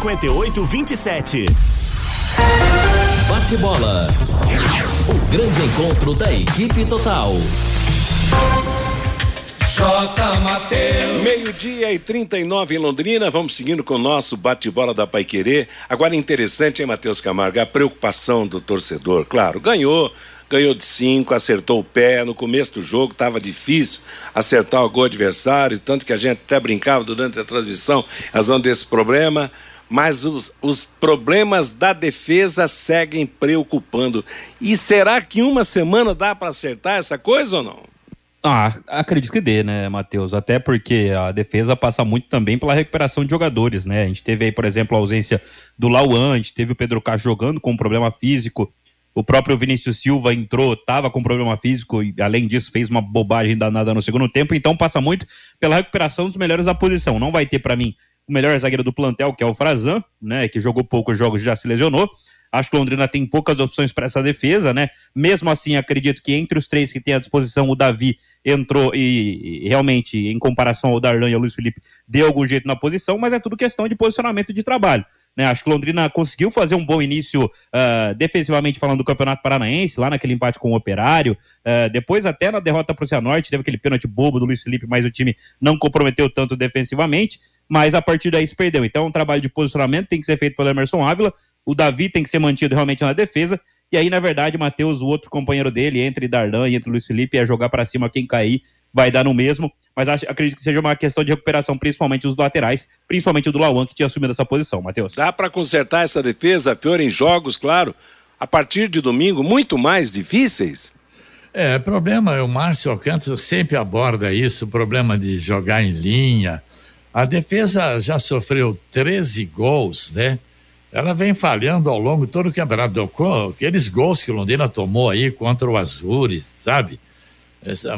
Speaker 11: 5827.
Speaker 1: Bate bola. O grande encontro da equipe total.
Speaker 2: J. Mateus. Meio-dia e 39 em Londrina. Vamos seguindo com o nosso bate-bola da Paiquerê. Agora interessante, hein, Matheus Camargo? A preocupação do torcedor. Claro, ganhou ganhou de cinco, acertou o pé. No começo do jogo estava difícil acertar o gol adversário, tanto que a gente até brincava durante a transmissão, razão desse problema. Mas os, os problemas da defesa seguem preocupando. E será que uma semana dá para acertar essa coisa ou não?
Speaker 6: Ah, acredito que dê, né, Matheus? Até porque a defesa passa muito também pela recuperação de jogadores, né? A gente teve aí, por exemplo, a ausência do Lauan, a gente teve o Pedro Castro jogando com um problema físico, o próprio Vinícius Silva entrou, estava com problema físico e, além disso, fez uma bobagem danada no segundo tempo. Então, passa muito pela recuperação dos melhores da posição. Não vai ter, para mim, o melhor zagueiro do plantel, que é o Frazan, né? Que jogou poucos jogos e já se lesionou. Acho que Londrina tem poucas opções para essa defesa, né? Mesmo assim, acredito que entre os três que tem à disposição, o Davi entrou e, e realmente, em comparação ao Darlan e ao Luiz Felipe, deu algum jeito na posição, mas é tudo questão de posicionamento de trabalho. Né? Acho que Londrina conseguiu fazer um bom início uh, defensivamente falando do Campeonato Paranaense, lá naquele empate com o Operário. Uh, depois, até na derrota para o Cianorte, teve aquele pênalti bobo do Luiz Felipe, mas o time não comprometeu tanto defensivamente. Mas a partir daí se perdeu. Então, um trabalho de posicionamento tem que ser feito pelo Emerson Ávila o Davi tem que ser mantido realmente na defesa. E aí, na verdade, Matheus, o outro companheiro dele, entre Darlan e entre Luiz Felipe, é jogar para cima quem cair, vai dar no mesmo. Mas acho, acredito que seja uma questão de recuperação, principalmente dos laterais, principalmente o do Lauan, que tinha assumido essa posição, Matheus.
Speaker 2: Dá para consertar essa defesa, Fiore, em jogos, claro, a partir de domingo, muito mais difíceis?
Speaker 4: É, problema, o Márcio Alcântara sempre aborda isso, o problema de jogar em linha. A defesa já sofreu 13 gols, né? ela vem falhando ao longo de todo o campeonato. Aqueles gols que o Londrina tomou aí contra o Azures, sabe?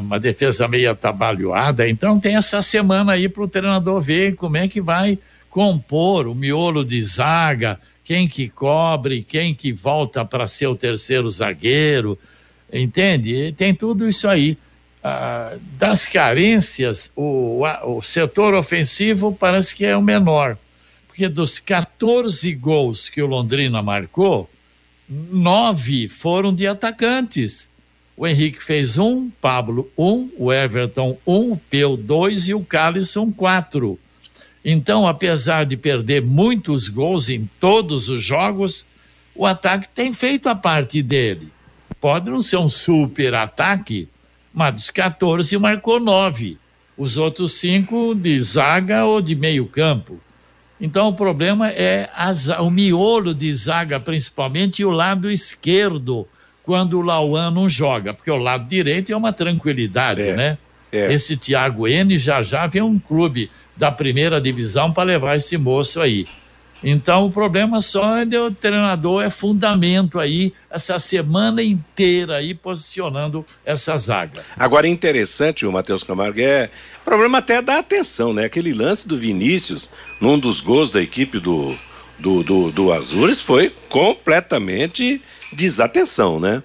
Speaker 4: Uma defesa meio atabalhoada. Então tem essa semana aí para o treinador ver como é que vai compor o miolo de zaga, quem que cobre, quem que volta para ser o terceiro zagueiro, entende? Tem tudo isso aí. Ah, das carências, o, o setor ofensivo parece que é o menor porque dos 14 gols que o Londrina marcou, nove foram de atacantes. O Henrique fez um, Pablo um, o Everton um, o Peu dois e o Calisson quatro. Então, apesar de perder muitos gols em todos os jogos, o ataque tem feito a parte dele. Pode não ser um super ataque, mas dos 14 marcou nove. Os outros cinco de zaga ou de meio campo. Então o problema é as, o miolo de zaga, principalmente, e o lado esquerdo, quando o Lauan não joga, porque o lado direito é uma tranquilidade, é, né? É. Esse Thiago N já já vem um clube da primeira divisão para levar esse moço aí. Então o problema só é do treinador, é fundamento aí, essa semana inteira aí posicionando essa zaga.
Speaker 2: Agora interessante, o Matheus Camargo, é problema até da atenção, né? Aquele lance do Vinícius, num dos gols da equipe do, do, do, do Azures, foi completamente desatenção, né?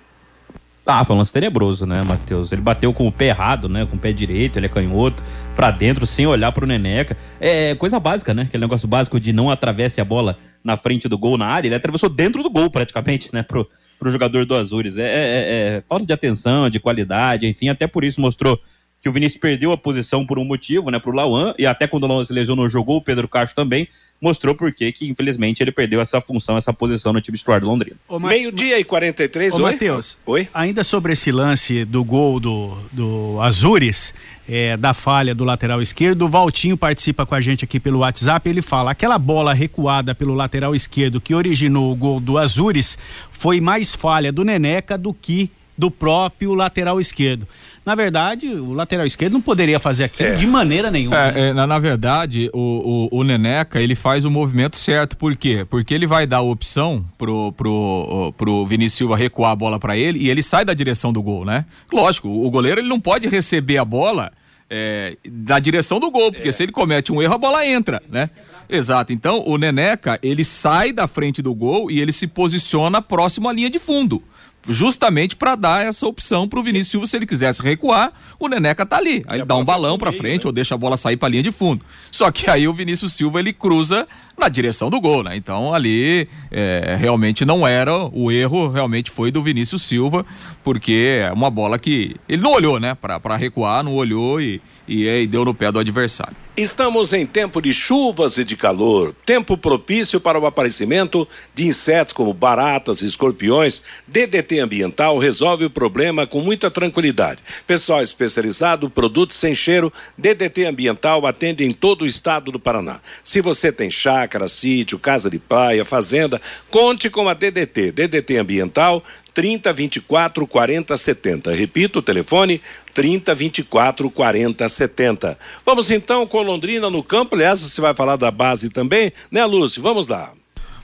Speaker 6: Ah, foi um lance tenebroso, né, Matheus? Ele bateu com o pé errado, né? Com o pé direito, ele é canhoto, pra dentro, sem olhar pro Neneca. É coisa básica, né? Aquele negócio básico de não atravesse a bola na frente do gol na área. Ele atravessou dentro do gol, praticamente, né? Pro, pro jogador do Azures. É, é, é, é falta de atenção, de qualidade, enfim, até por isso mostrou que o Vinícius perdeu a posição por um motivo, né, pro Lauan, e até quando o Lauan se lesionou, jogou o Pedro Castro também, mostrou por que infelizmente ele perdeu essa função, essa posição no time titular do Londrina.
Speaker 2: Meio-dia e 43,
Speaker 5: Ô,
Speaker 2: oi?
Speaker 5: Matheus, oi? Ainda sobre esse lance do gol do, do Azures, é, da falha do lateral esquerdo, o Valtinho participa com a gente aqui pelo WhatsApp, ele fala, aquela bola recuada pelo lateral esquerdo que originou o gol do Azures foi mais falha do Neneca do que do próprio lateral esquerdo. Na verdade, o lateral esquerdo não poderia fazer aquilo é. de maneira nenhuma.
Speaker 3: É, né? é, na, na, verdade, o, o, o, Neneca ele faz o movimento certo. Por quê? Porque ele vai dar a opção pro, pro, pro Vinícius Silva recuar a bola para ele e ele sai da direção do gol, né? Lógico, o goleiro ele não pode receber a bola. É, da direção do gol, porque é. se ele comete um erro, a bola entra, né? Exato. Então, o Neneca, ele sai da frente do gol e ele se posiciona próximo à linha de fundo justamente para dar essa opção para o Vinícius Silva, se ele quisesse recuar, o Neneca tá ali. Aí ele dá um balão para frente né? ou deixa a bola sair para linha de fundo. Só que aí o Vinícius Silva ele cruza na direção do gol, né? Então ali é, realmente não era o erro, realmente foi do Vinícius Silva, porque é uma bola que ele não olhou, né? Para recuar, não olhou e, e, e deu no pé do adversário.
Speaker 2: Estamos em tempo de chuvas e de calor, tempo propício para o aparecimento de insetos como baratas e escorpiões. DDT Ambiental resolve o problema com muita tranquilidade. Pessoal especializado, produtos sem cheiro, DDT Ambiental atende em todo o estado do Paraná. Se você tem chácara, sítio, casa de praia, fazenda, conte com a DDT. DDT Ambiental 30 24 40 70. Repito o telefone 30 24 40 70. Vamos então com Londrina no campo. Aliás, você vai falar da base também, né, Lúcio? Vamos lá.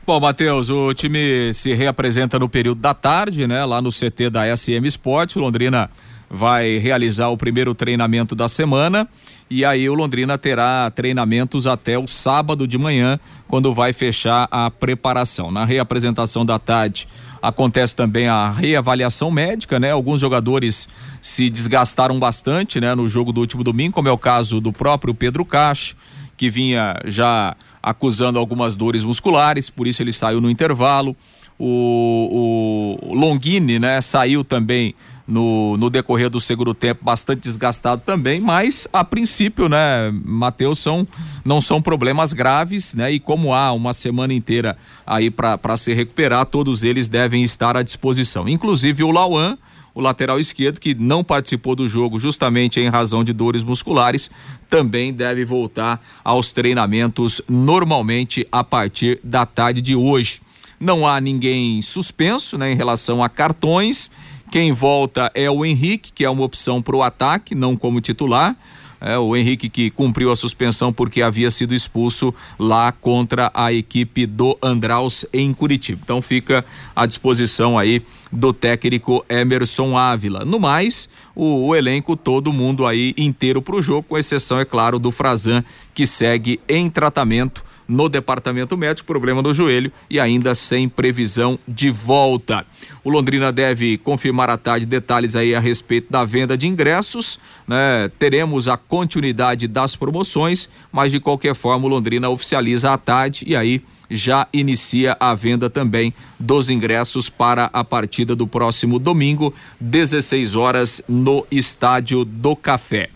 Speaker 3: Bom, Matheus, o time se reapresenta no período da tarde, né? Lá no CT da SM Sport. O Londrina vai realizar o primeiro treinamento da semana e aí o Londrina terá treinamentos até o sábado de manhã, quando vai fechar a preparação. Na reapresentação da tarde, acontece também a reavaliação médica, né? Alguns jogadores se desgastaram bastante, né? No jogo do último domingo, como é o caso do próprio Pedro Cacho, que vinha já acusando algumas dores musculares, por isso ele saiu no intervalo. O, o Longini, né? Saiu também no, no decorrer do segundo tempo bastante desgastado também, mas a princípio, né, Matheus, são, não são problemas graves, né? E como há uma semana inteira aí para se recuperar, todos eles devem estar à disposição. Inclusive o Lauan, o lateral esquerdo, que não participou do jogo justamente em razão de dores musculares, também deve voltar aos treinamentos normalmente a partir da tarde de hoje. Não há ninguém suspenso né, em relação a cartões quem volta é o Henrique, que é uma opção para o ataque, não como titular. É, o Henrique que cumpriu a suspensão porque havia sido expulso lá contra a equipe do Andraus em Curitiba. Então fica à disposição aí do técnico Emerson Ávila. No mais, o, o elenco, todo mundo aí inteiro para o jogo, com exceção, é claro, do Frazan, que segue em tratamento no departamento médico, problema no joelho e ainda sem previsão de volta. O Londrina deve confirmar à tarde detalhes aí a respeito da venda de ingressos, né? Teremos a continuidade das promoções, mas de qualquer forma o Londrina oficializa à tarde e aí já inicia a venda também dos ingressos para a partida do próximo domingo, 16 horas no Estádio do Café.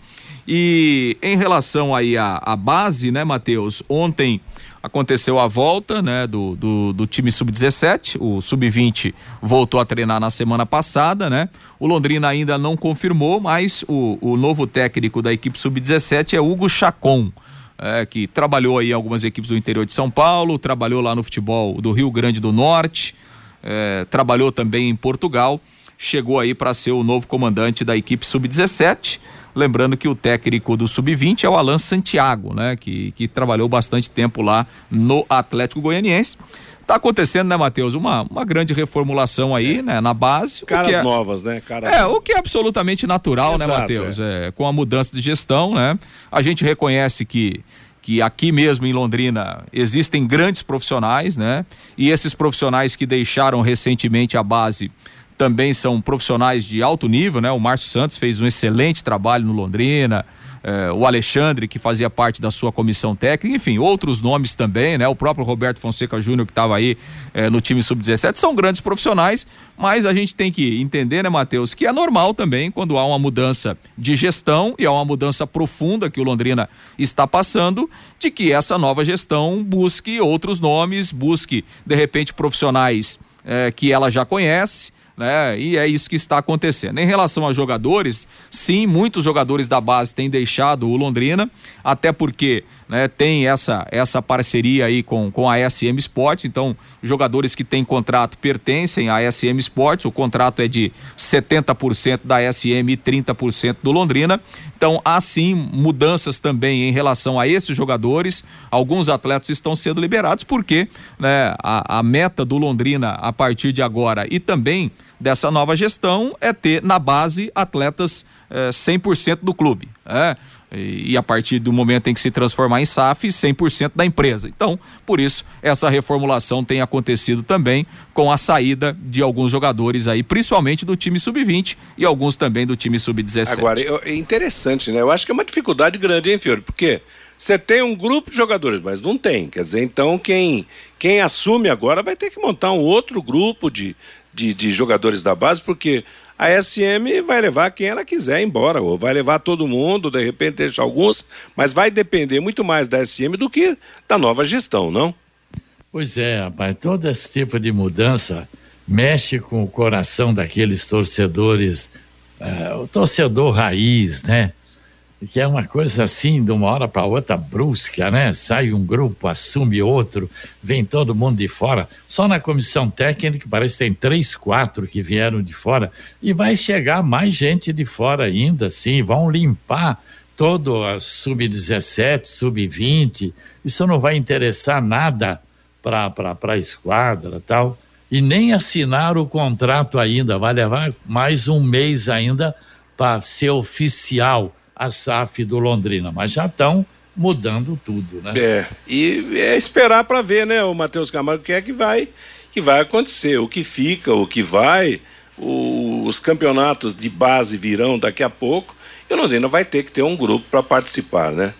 Speaker 3: E em relação aí à, à base, né, Matheus? Ontem aconteceu a volta né, do, do, do time sub-17, o sub-20 voltou a treinar na semana passada, né? O Londrina ainda não confirmou, mas o, o novo técnico da equipe sub-17 é Hugo Chacon. É, que trabalhou aí em algumas equipes do interior de São Paulo, trabalhou lá no futebol do Rio Grande do Norte, é, trabalhou também em Portugal, chegou aí para ser o novo comandante da equipe sub-17 Lembrando que o técnico do Sub-20 é o Alan Santiago, né? Que, que trabalhou bastante tempo lá no Atlético Goianiense. Tá acontecendo, né, Matheus? Uma, uma grande reformulação aí, é. né, na base.
Speaker 2: Caras
Speaker 3: é,
Speaker 2: novas, né?
Speaker 3: Caras é, o que é absolutamente natural, né, Exato, né, Matheus? É. é. com a mudança de gestão, né? A gente reconhece que que aqui mesmo em Londrina existem grandes profissionais, né? E esses profissionais que deixaram recentemente a base também são profissionais de alto nível, né? O Márcio Santos fez um excelente trabalho no Londrina, eh, o Alexandre, que fazia parte da sua comissão técnica, enfim, outros nomes também, né? O próprio Roberto Fonseca Júnior, que estava aí eh, no time sub-17, são grandes profissionais, mas a gente tem que entender, né, Matheus, que é normal também quando há uma mudança de gestão e há uma mudança profunda que o Londrina está passando, de que essa nova gestão busque outros nomes, busque, de repente, profissionais eh, que ela já conhece né? E é isso que está acontecendo. Em relação a jogadores, sim, muitos jogadores da base têm deixado o Londrina, até porque né, tem essa, essa parceria aí com, com a SM Sport, então jogadores que têm contrato pertencem à SM Sport, o contrato é de 70% da SM e 30% do Londrina. Então, há sim mudanças também em relação a esses jogadores. Alguns atletas estão sendo liberados porque né, a, a meta do Londrina a partir de agora e também dessa nova gestão é ter na base atletas eh, 100% do clube. É? E, a partir do momento em que se transformar em SAF, 100% da empresa. Então, por isso, essa reformulação tem acontecido também com a saída de alguns jogadores aí, principalmente do time sub-20 e alguns também do time sub-17.
Speaker 2: Agora, é interessante, né? Eu acho que é uma dificuldade grande, hein, Fiore? Porque você tem um grupo de jogadores, mas não tem. Quer dizer, então quem, quem assume agora vai ter que montar um outro grupo de, de, de jogadores da base, porque a SM vai levar quem ela quiser embora, ou vai levar todo mundo, de repente deixa alguns, mas vai depender muito mais da SM do que da nova gestão, não?
Speaker 4: Pois é, rapaz, todo esse tipo de mudança mexe com o coração daqueles torcedores, uh, o torcedor raiz, né? Que é uma coisa assim, de uma hora para outra brusca, né? Sai um grupo, assume outro, vem todo mundo de fora. Só na comissão técnica parece que tem três, quatro que vieram de fora e vai chegar mais gente de fora ainda, sim. Vão limpar todo a sub-17, sub-20. Isso não vai interessar nada para a esquadra tal. E nem assinaram o contrato ainda. Vai levar mais um mês ainda para ser oficial a SAF do Londrina, mas já estão mudando tudo, né?
Speaker 2: É, e é esperar para ver, né, o Matheus Camargo, o que é que vai, que vai acontecer, o que fica, o que vai, o, os campeonatos de base virão daqui a pouco, e o Londrina vai ter que ter um grupo para participar, né?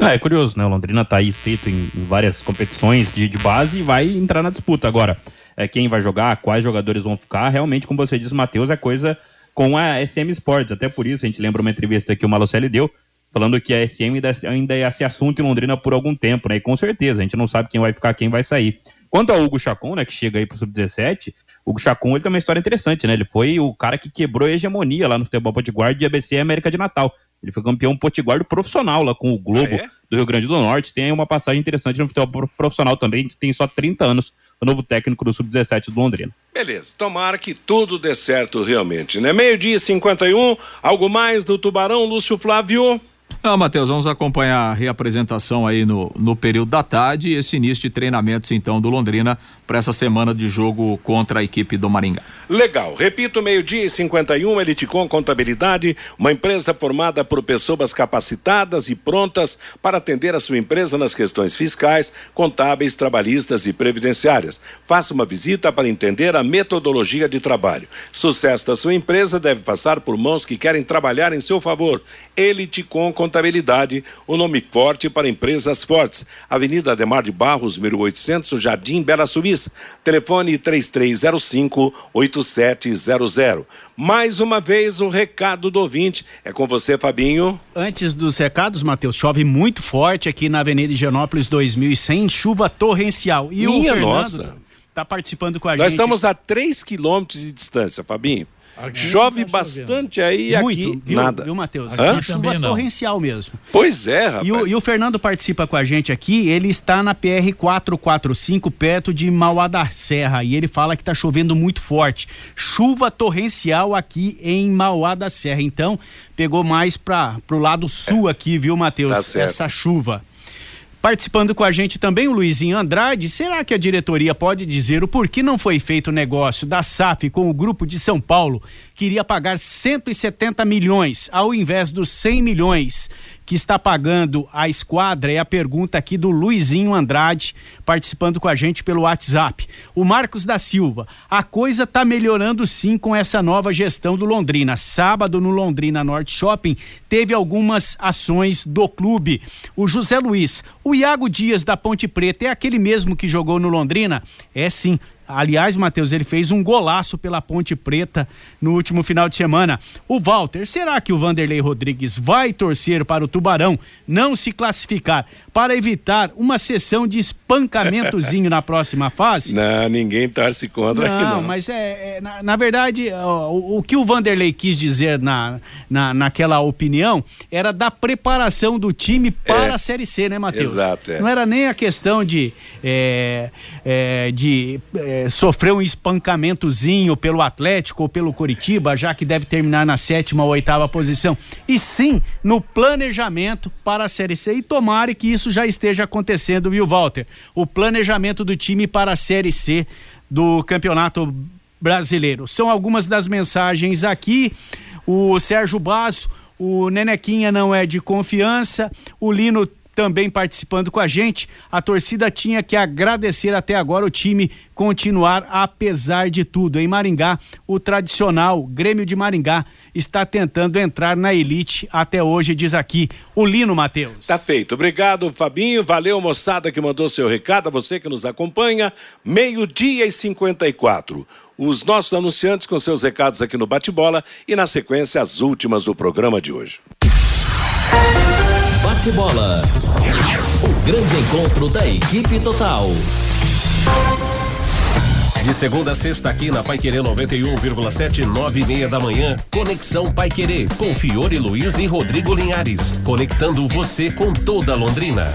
Speaker 12: Ah, é curioso, né? O Londrina está aí escrito em, em, várias competições de, de base e vai entrar na disputa. Agora, é, quem vai jogar, quais jogadores vão ficar, realmente, como você diz, Matheus, é coisa com a SM Sports. Até por isso, a gente lembra uma entrevista que o Malocelli deu, falando que a SM ainda, ia ser assunto em Londrina por algum tempo, né? E com certeza, a gente não sabe quem vai ficar, quem vai sair. Quanto ao Hugo Chacon, né, que chega aí pro Sub-17, o Hugo Chacon, ele tem uma história interessante, né? Ele foi o cara que quebrou a hegemonia lá no futebol potiguar de ABC América de Natal. Ele foi campeão potiguar profissional lá com o Globo ah, é? do Rio Grande do Norte. Tem uma passagem interessante no futebol profissional também. Tem só 30 anos, o novo técnico do Sub-17 do Londrina.
Speaker 2: Beleza, tomara que tudo dê certo realmente, né? Meio-dia e 51, algo mais do Tubarão, Lúcio Flávio.
Speaker 3: Não, Matheus, vamos acompanhar a reapresentação aí no, no período da tarde e esse início de treinamentos então do Londrina para essa semana de jogo contra a equipe do Maringá.
Speaker 2: Legal. Repito, meio-dia e 51, Eliticom Contabilidade, uma empresa formada por pessoas capacitadas e prontas para atender a sua empresa nas questões fiscais, contábeis, trabalhistas e previdenciárias. Faça uma visita para entender a metodologia de trabalho. Sucesso da sua empresa deve passar por mãos que querem trabalhar em seu favor. Eliticom Contabilidade, o nome forte para empresas fortes. Avenida Ademar de Barros, 1800, Jardim Bela Suíça. Telefone 3305 8700. Mais uma vez, um recado do ouvinte. É com você, Fabinho.
Speaker 5: Antes dos recados, Matheus, chove muito forte aqui na Avenida Higienópolis 2100, chuva torrencial.
Speaker 2: E Minha o Fernando nossa.
Speaker 5: tá participando com a
Speaker 2: Nós
Speaker 5: gente.
Speaker 2: Nós estamos a 3 quilômetros de distância, Fabinho. Aqui Chove tá bastante aí Muito, aqui
Speaker 5: viu,
Speaker 2: nada.
Speaker 5: Viu, Matheus? Aqui chuva torrencial mesmo.
Speaker 2: Pois é, rapaz.
Speaker 5: E o, e o, Fernando participa com a gente aqui, ele está na PR 445, perto de Mauá da Serra, e ele fala que está chovendo muito forte. Chuva torrencial aqui em Mauá da Serra. Então, pegou mais para pro lado sul aqui, viu, Matheus? Tá essa chuva. Participando com a gente também o Luizinho Andrade. Será que a diretoria pode dizer o porquê não foi feito o negócio da SAF com o grupo de São Paulo, que iria pagar 170 milhões ao invés dos 100 milhões que está pagando a esquadra? É a pergunta aqui do Luizinho Andrade, participando com a gente pelo WhatsApp. O Marcos da Silva. A coisa está melhorando sim com essa nova gestão do Londrina. Sábado no Londrina Norte Shopping teve algumas ações do clube. O José Luiz, o Iago Dias da Ponte Preta é aquele mesmo que jogou no Londrina? É sim. Aliás, Matheus, ele fez um golaço pela Ponte Preta no último final de semana. O Walter, será que o Vanderlei Rodrigues vai torcer para o Tubarão não se classificar para evitar uma sessão de espancamentozinho na próxima fase?
Speaker 2: Não, ninguém torce contra
Speaker 5: não,
Speaker 2: aqui,
Speaker 5: não. mas é, é na, na, verdade, ó, o, o, que o Vanderlei quis dizer na, na, naquela opinião era da preparação do time para é, a Série C, né, Matheus?
Speaker 2: Exato. É.
Speaker 5: Não era nem a questão de, é, é, de sofreu um espancamentozinho pelo Atlético ou pelo Coritiba, já que deve terminar na sétima ou oitava posição, e sim no planejamento para a Série C. E tomara que isso já esteja acontecendo, viu, Walter? O planejamento do time para a Série C do Campeonato Brasileiro. São algumas das mensagens aqui. O Sérgio Basso, o Nenequinha não é de confiança, o Lino também participando com a gente. A torcida tinha que agradecer até agora o time continuar apesar de tudo. Em Maringá, o tradicional Grêmio de Maringá está tentando entrar na elite até hoje, diz aqui o Lino Matheus.
Speaker 2: Tá feito. Obrigado, Fabinho. Valeu, moçada que mandou seu recado. A você que nos acompanha. Meio-dia e 54 os nossos anunciantes com seus recados aqui no Bate-Bola e, na sequência, as últimas do programa de hoje.
Speaker 1: Bate-Bola. O grande encontro da equipe total.
Speaker 8: De segunda a sexta aqui na Paiquerê 91,7, nove e meia da manhã. Conexão Paiquerê com Fiore Luiz e Rodrigo Linhares. Conectando você com toda Londrina.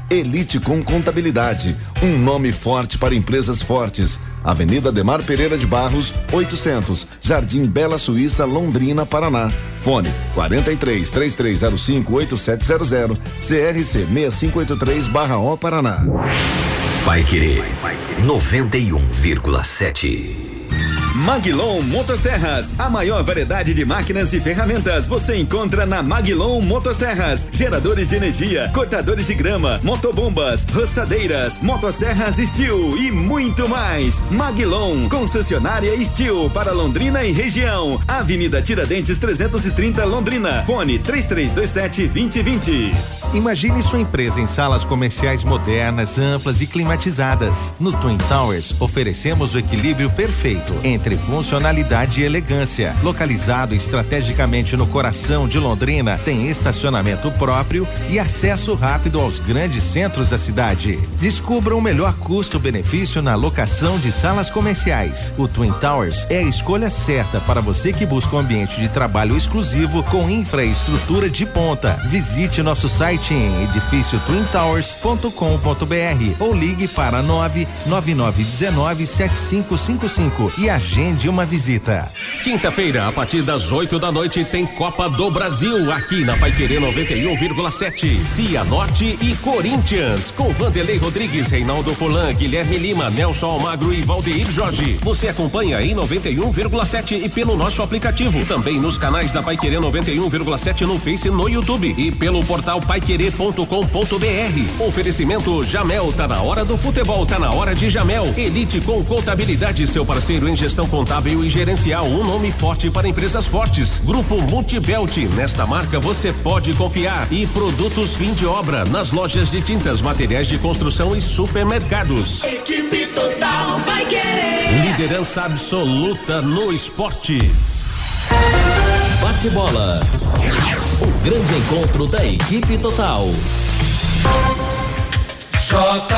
Speaker 13: Elite com Contabilidade, um nome forte para empresas fortes. Avenida Demar Pereira de Barros, 800, Jardim Bela Suíça, Londrina, Paraná. Fone 43 3305 8700, CRC 6583/O Paraná.
Speaker 1: Vai querer 91,7.
Speaker 13: Maglon Motosserras, a maior variedade de máquinas e ferramentas você encontra na Maglon Motosserras. Geradores de energia, cortadores de grama, motobombas, roçadeiras, motosserras Steel e muito mais. Maglon, concessionária Steel para Londrina e região. Avenida Tiradentes 330 Londrina. Fone 3327 2020.
Speaker 14: Imagine sua empresa em salas comerciais modernas, amplas e climatizadas. No Twin Towers, oferecemos o equilíbrio perfeito entre entre funcionalidade e elegância. Localizado estrategicamente no coração de Londrina, tem estacionamento próprio e acesso rápido aos grandes centros da cidade. Descubra o melhor custo-benefício na locação de salas comerciais. O Twin Towers é a escolha certa para você que busca um ambiente de trabalho exclusivo com infraestrutura de ponta. Visite nosso site em edifício twintowers.com.br ou ligue para 99919 7555 e agende agende uma visita.
Speaker 8: Quinta-feira, a partir das 8 da noite, tem Copa do Brasil aqui na Paiquerê 91,7. Cianorte e Corinthians. Com Vanderlei Rodrigues, Reinaldo Fulan, Guilherme Lima, Nelson Almagro e Valdeir Jorge. Você acompanha em 91,7 e pelo nosso aplicativo. Também nos canais da Paiquerê 91,7 no Face no YouTube. E pelo portal paiquerê.com.br. Oferecimento Jamel, tá na hora do futebol, tá na hora de Jamel. Elite com contabilidade, seu parceiro em gestão gestão contábil e gerencial, um nome forte para empresas fortes. Grupo Multibelt, nesta marca você pode confiar. E produtos fim de obra nas lojas de tintas, materiais de construção e supermercados.
Speaker 9: Equipe total vai querer.
Speaker 8: Liderança absoluta no esporte.
Speaker 1: Bate bola. O grande encontro da equipe total.
Speaker 2: J.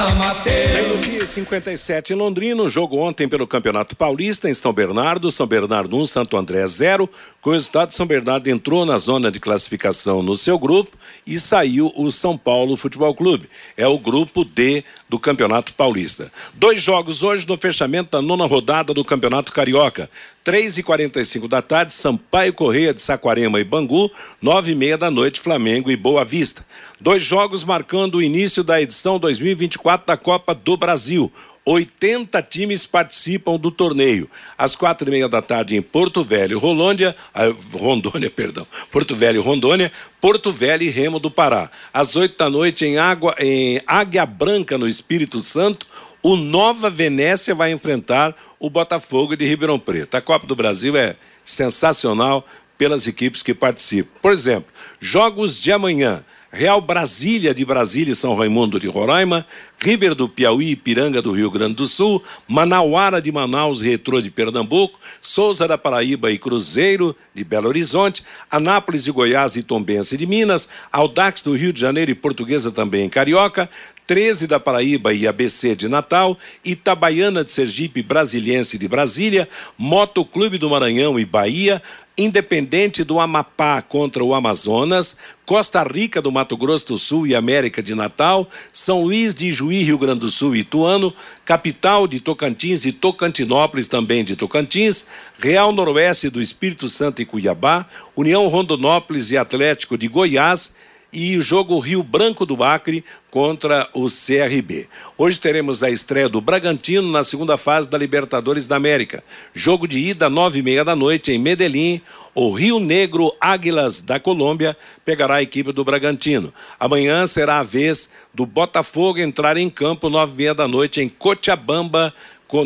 Speaker 2: Meio-dia 57 em Londrina. Jogo ontem pelo Campeonato Paulista em São Bernardo. São Bernardo 1, Santo André 0. Com o resultado, São Bernardo entrou na zona de classificação no seu grupo e saiu o São Paulo Futebol Clube. É o grupo D do Campeonato Paulista. Dois jogos hoje no fechamento da nona rodada do Campeonato Carioca. Três e quarenta e cinco da tarde, Sampaio Correia de Saquarema e Bangu, nove e meia da noite, Flamengo e Boa Vista. Dois jogos marcando o início da edição 2024 da Copa do Brasil. 80 times participam do torneio. Às quatro e meia da tarde em Porto Velho, Rolândia, ah, Rondônia, perdão, Porto Velho, Rondônia, Porto Velho e Remo do Pará. Às oito da noite em, Água, em Águia Branca, no Espírito Santo, o Nova Venécia vai enfrentar o Botafogo de Ribeirão Preto. A Copa do Brasil é sensacional pelas equipes que participam. Por exemplo, jogos de amanhã. Real Brasília de Brasília e São Raimundo de Roraima, River do Piauí e Piranga do Rio Grande do Sul, Manauara de Manaus e Retrô de Pernambuco, Souza da Paraíba e Cruzeiro de Belo Horizonte, Anápolis de Goiás e Tombense de Minas, Audax do Rio de Janeiro e Portuguesa também em Carioca, 13 da Paraíba e ABC de Natal, Itabaiana de Sergipe, Brasiliense de Brasília, Motoclube do Maranhão e Bahia, Independente do Amapá contra o Amazonas, Costa Rica do Mato Grosso do Sul e América de Natal, São Luís de Juí, Rio Grande do Sul e Ituano, capital de Tocantins e Tocantinópolis também de Tocantins, Real Noroeste do Espírito Santo e Cuiabá, União Rondonópolis e Atlético de Goiás e o jogo Rio Branco do Acre contra o CRB. Hoje teremos a estreia do Bragantino na segunda fase da Libertadores da América. Jogo de ida nove e meia da noite em Medellín. O Rio Negro Águilas da Colômbia pegará a equipe do Bragantino. Amanhã será a vez do Botafogo entrar em campo nove e meia da noite em Cochabamba,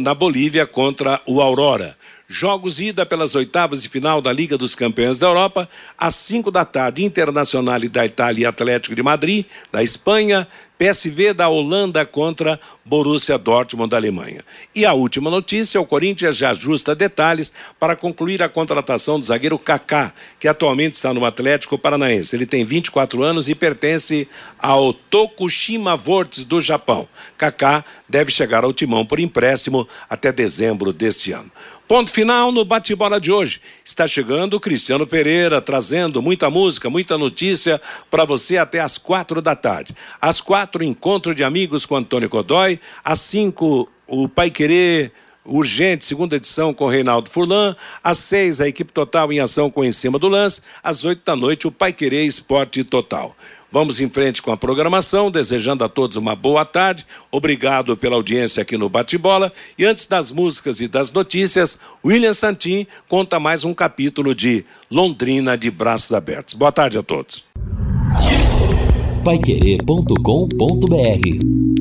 Speaker 2: na Bolívia, contra o Aurora. Jogos ida pelas oitavas de final da Liga dos Campeões da Europa, às 5 da tarde, Internacional da Itália e Atlético de Madrid, da Espanha, PSV da Holanda contra Borussia Dortmund da Alemanha. E a última notícia, o Corinthians já ajusta detalhes para concluir a contratação do zagueiro Kaká, que atualmente está no Atlético Paranaense. Ele tem 24 anos e pertence ao Tokushima Vortis do Japão. Kaká deve chegar ao timão por empréstimo até dezembro deste ano. Ponto final no bate-bola de hoje. Está chegando o Cristiano Pereira, trazendo muita música, muita notícia para você até às quatro da tarde. Às quatro, encontro de amigos com Antônio Godoy. Às cinco, o Pai Querer urgente, segunda edição com Reinaldo Furlan. Às seis, a equipe total em ação com Em Cima do Lance. Às oito da noite, o Pai Querer Esporte Total. Vamos em frente com a programação, desejando a todos uma boa tarde. Obrigado pela audiência aqui no Bate-Bola. E antes das músicas e das notícias, William Santin conta mais um capítulo de Londrina de Braços Abertos. Boa tarde a todos.
Speaker 1: Paiquerê.com.br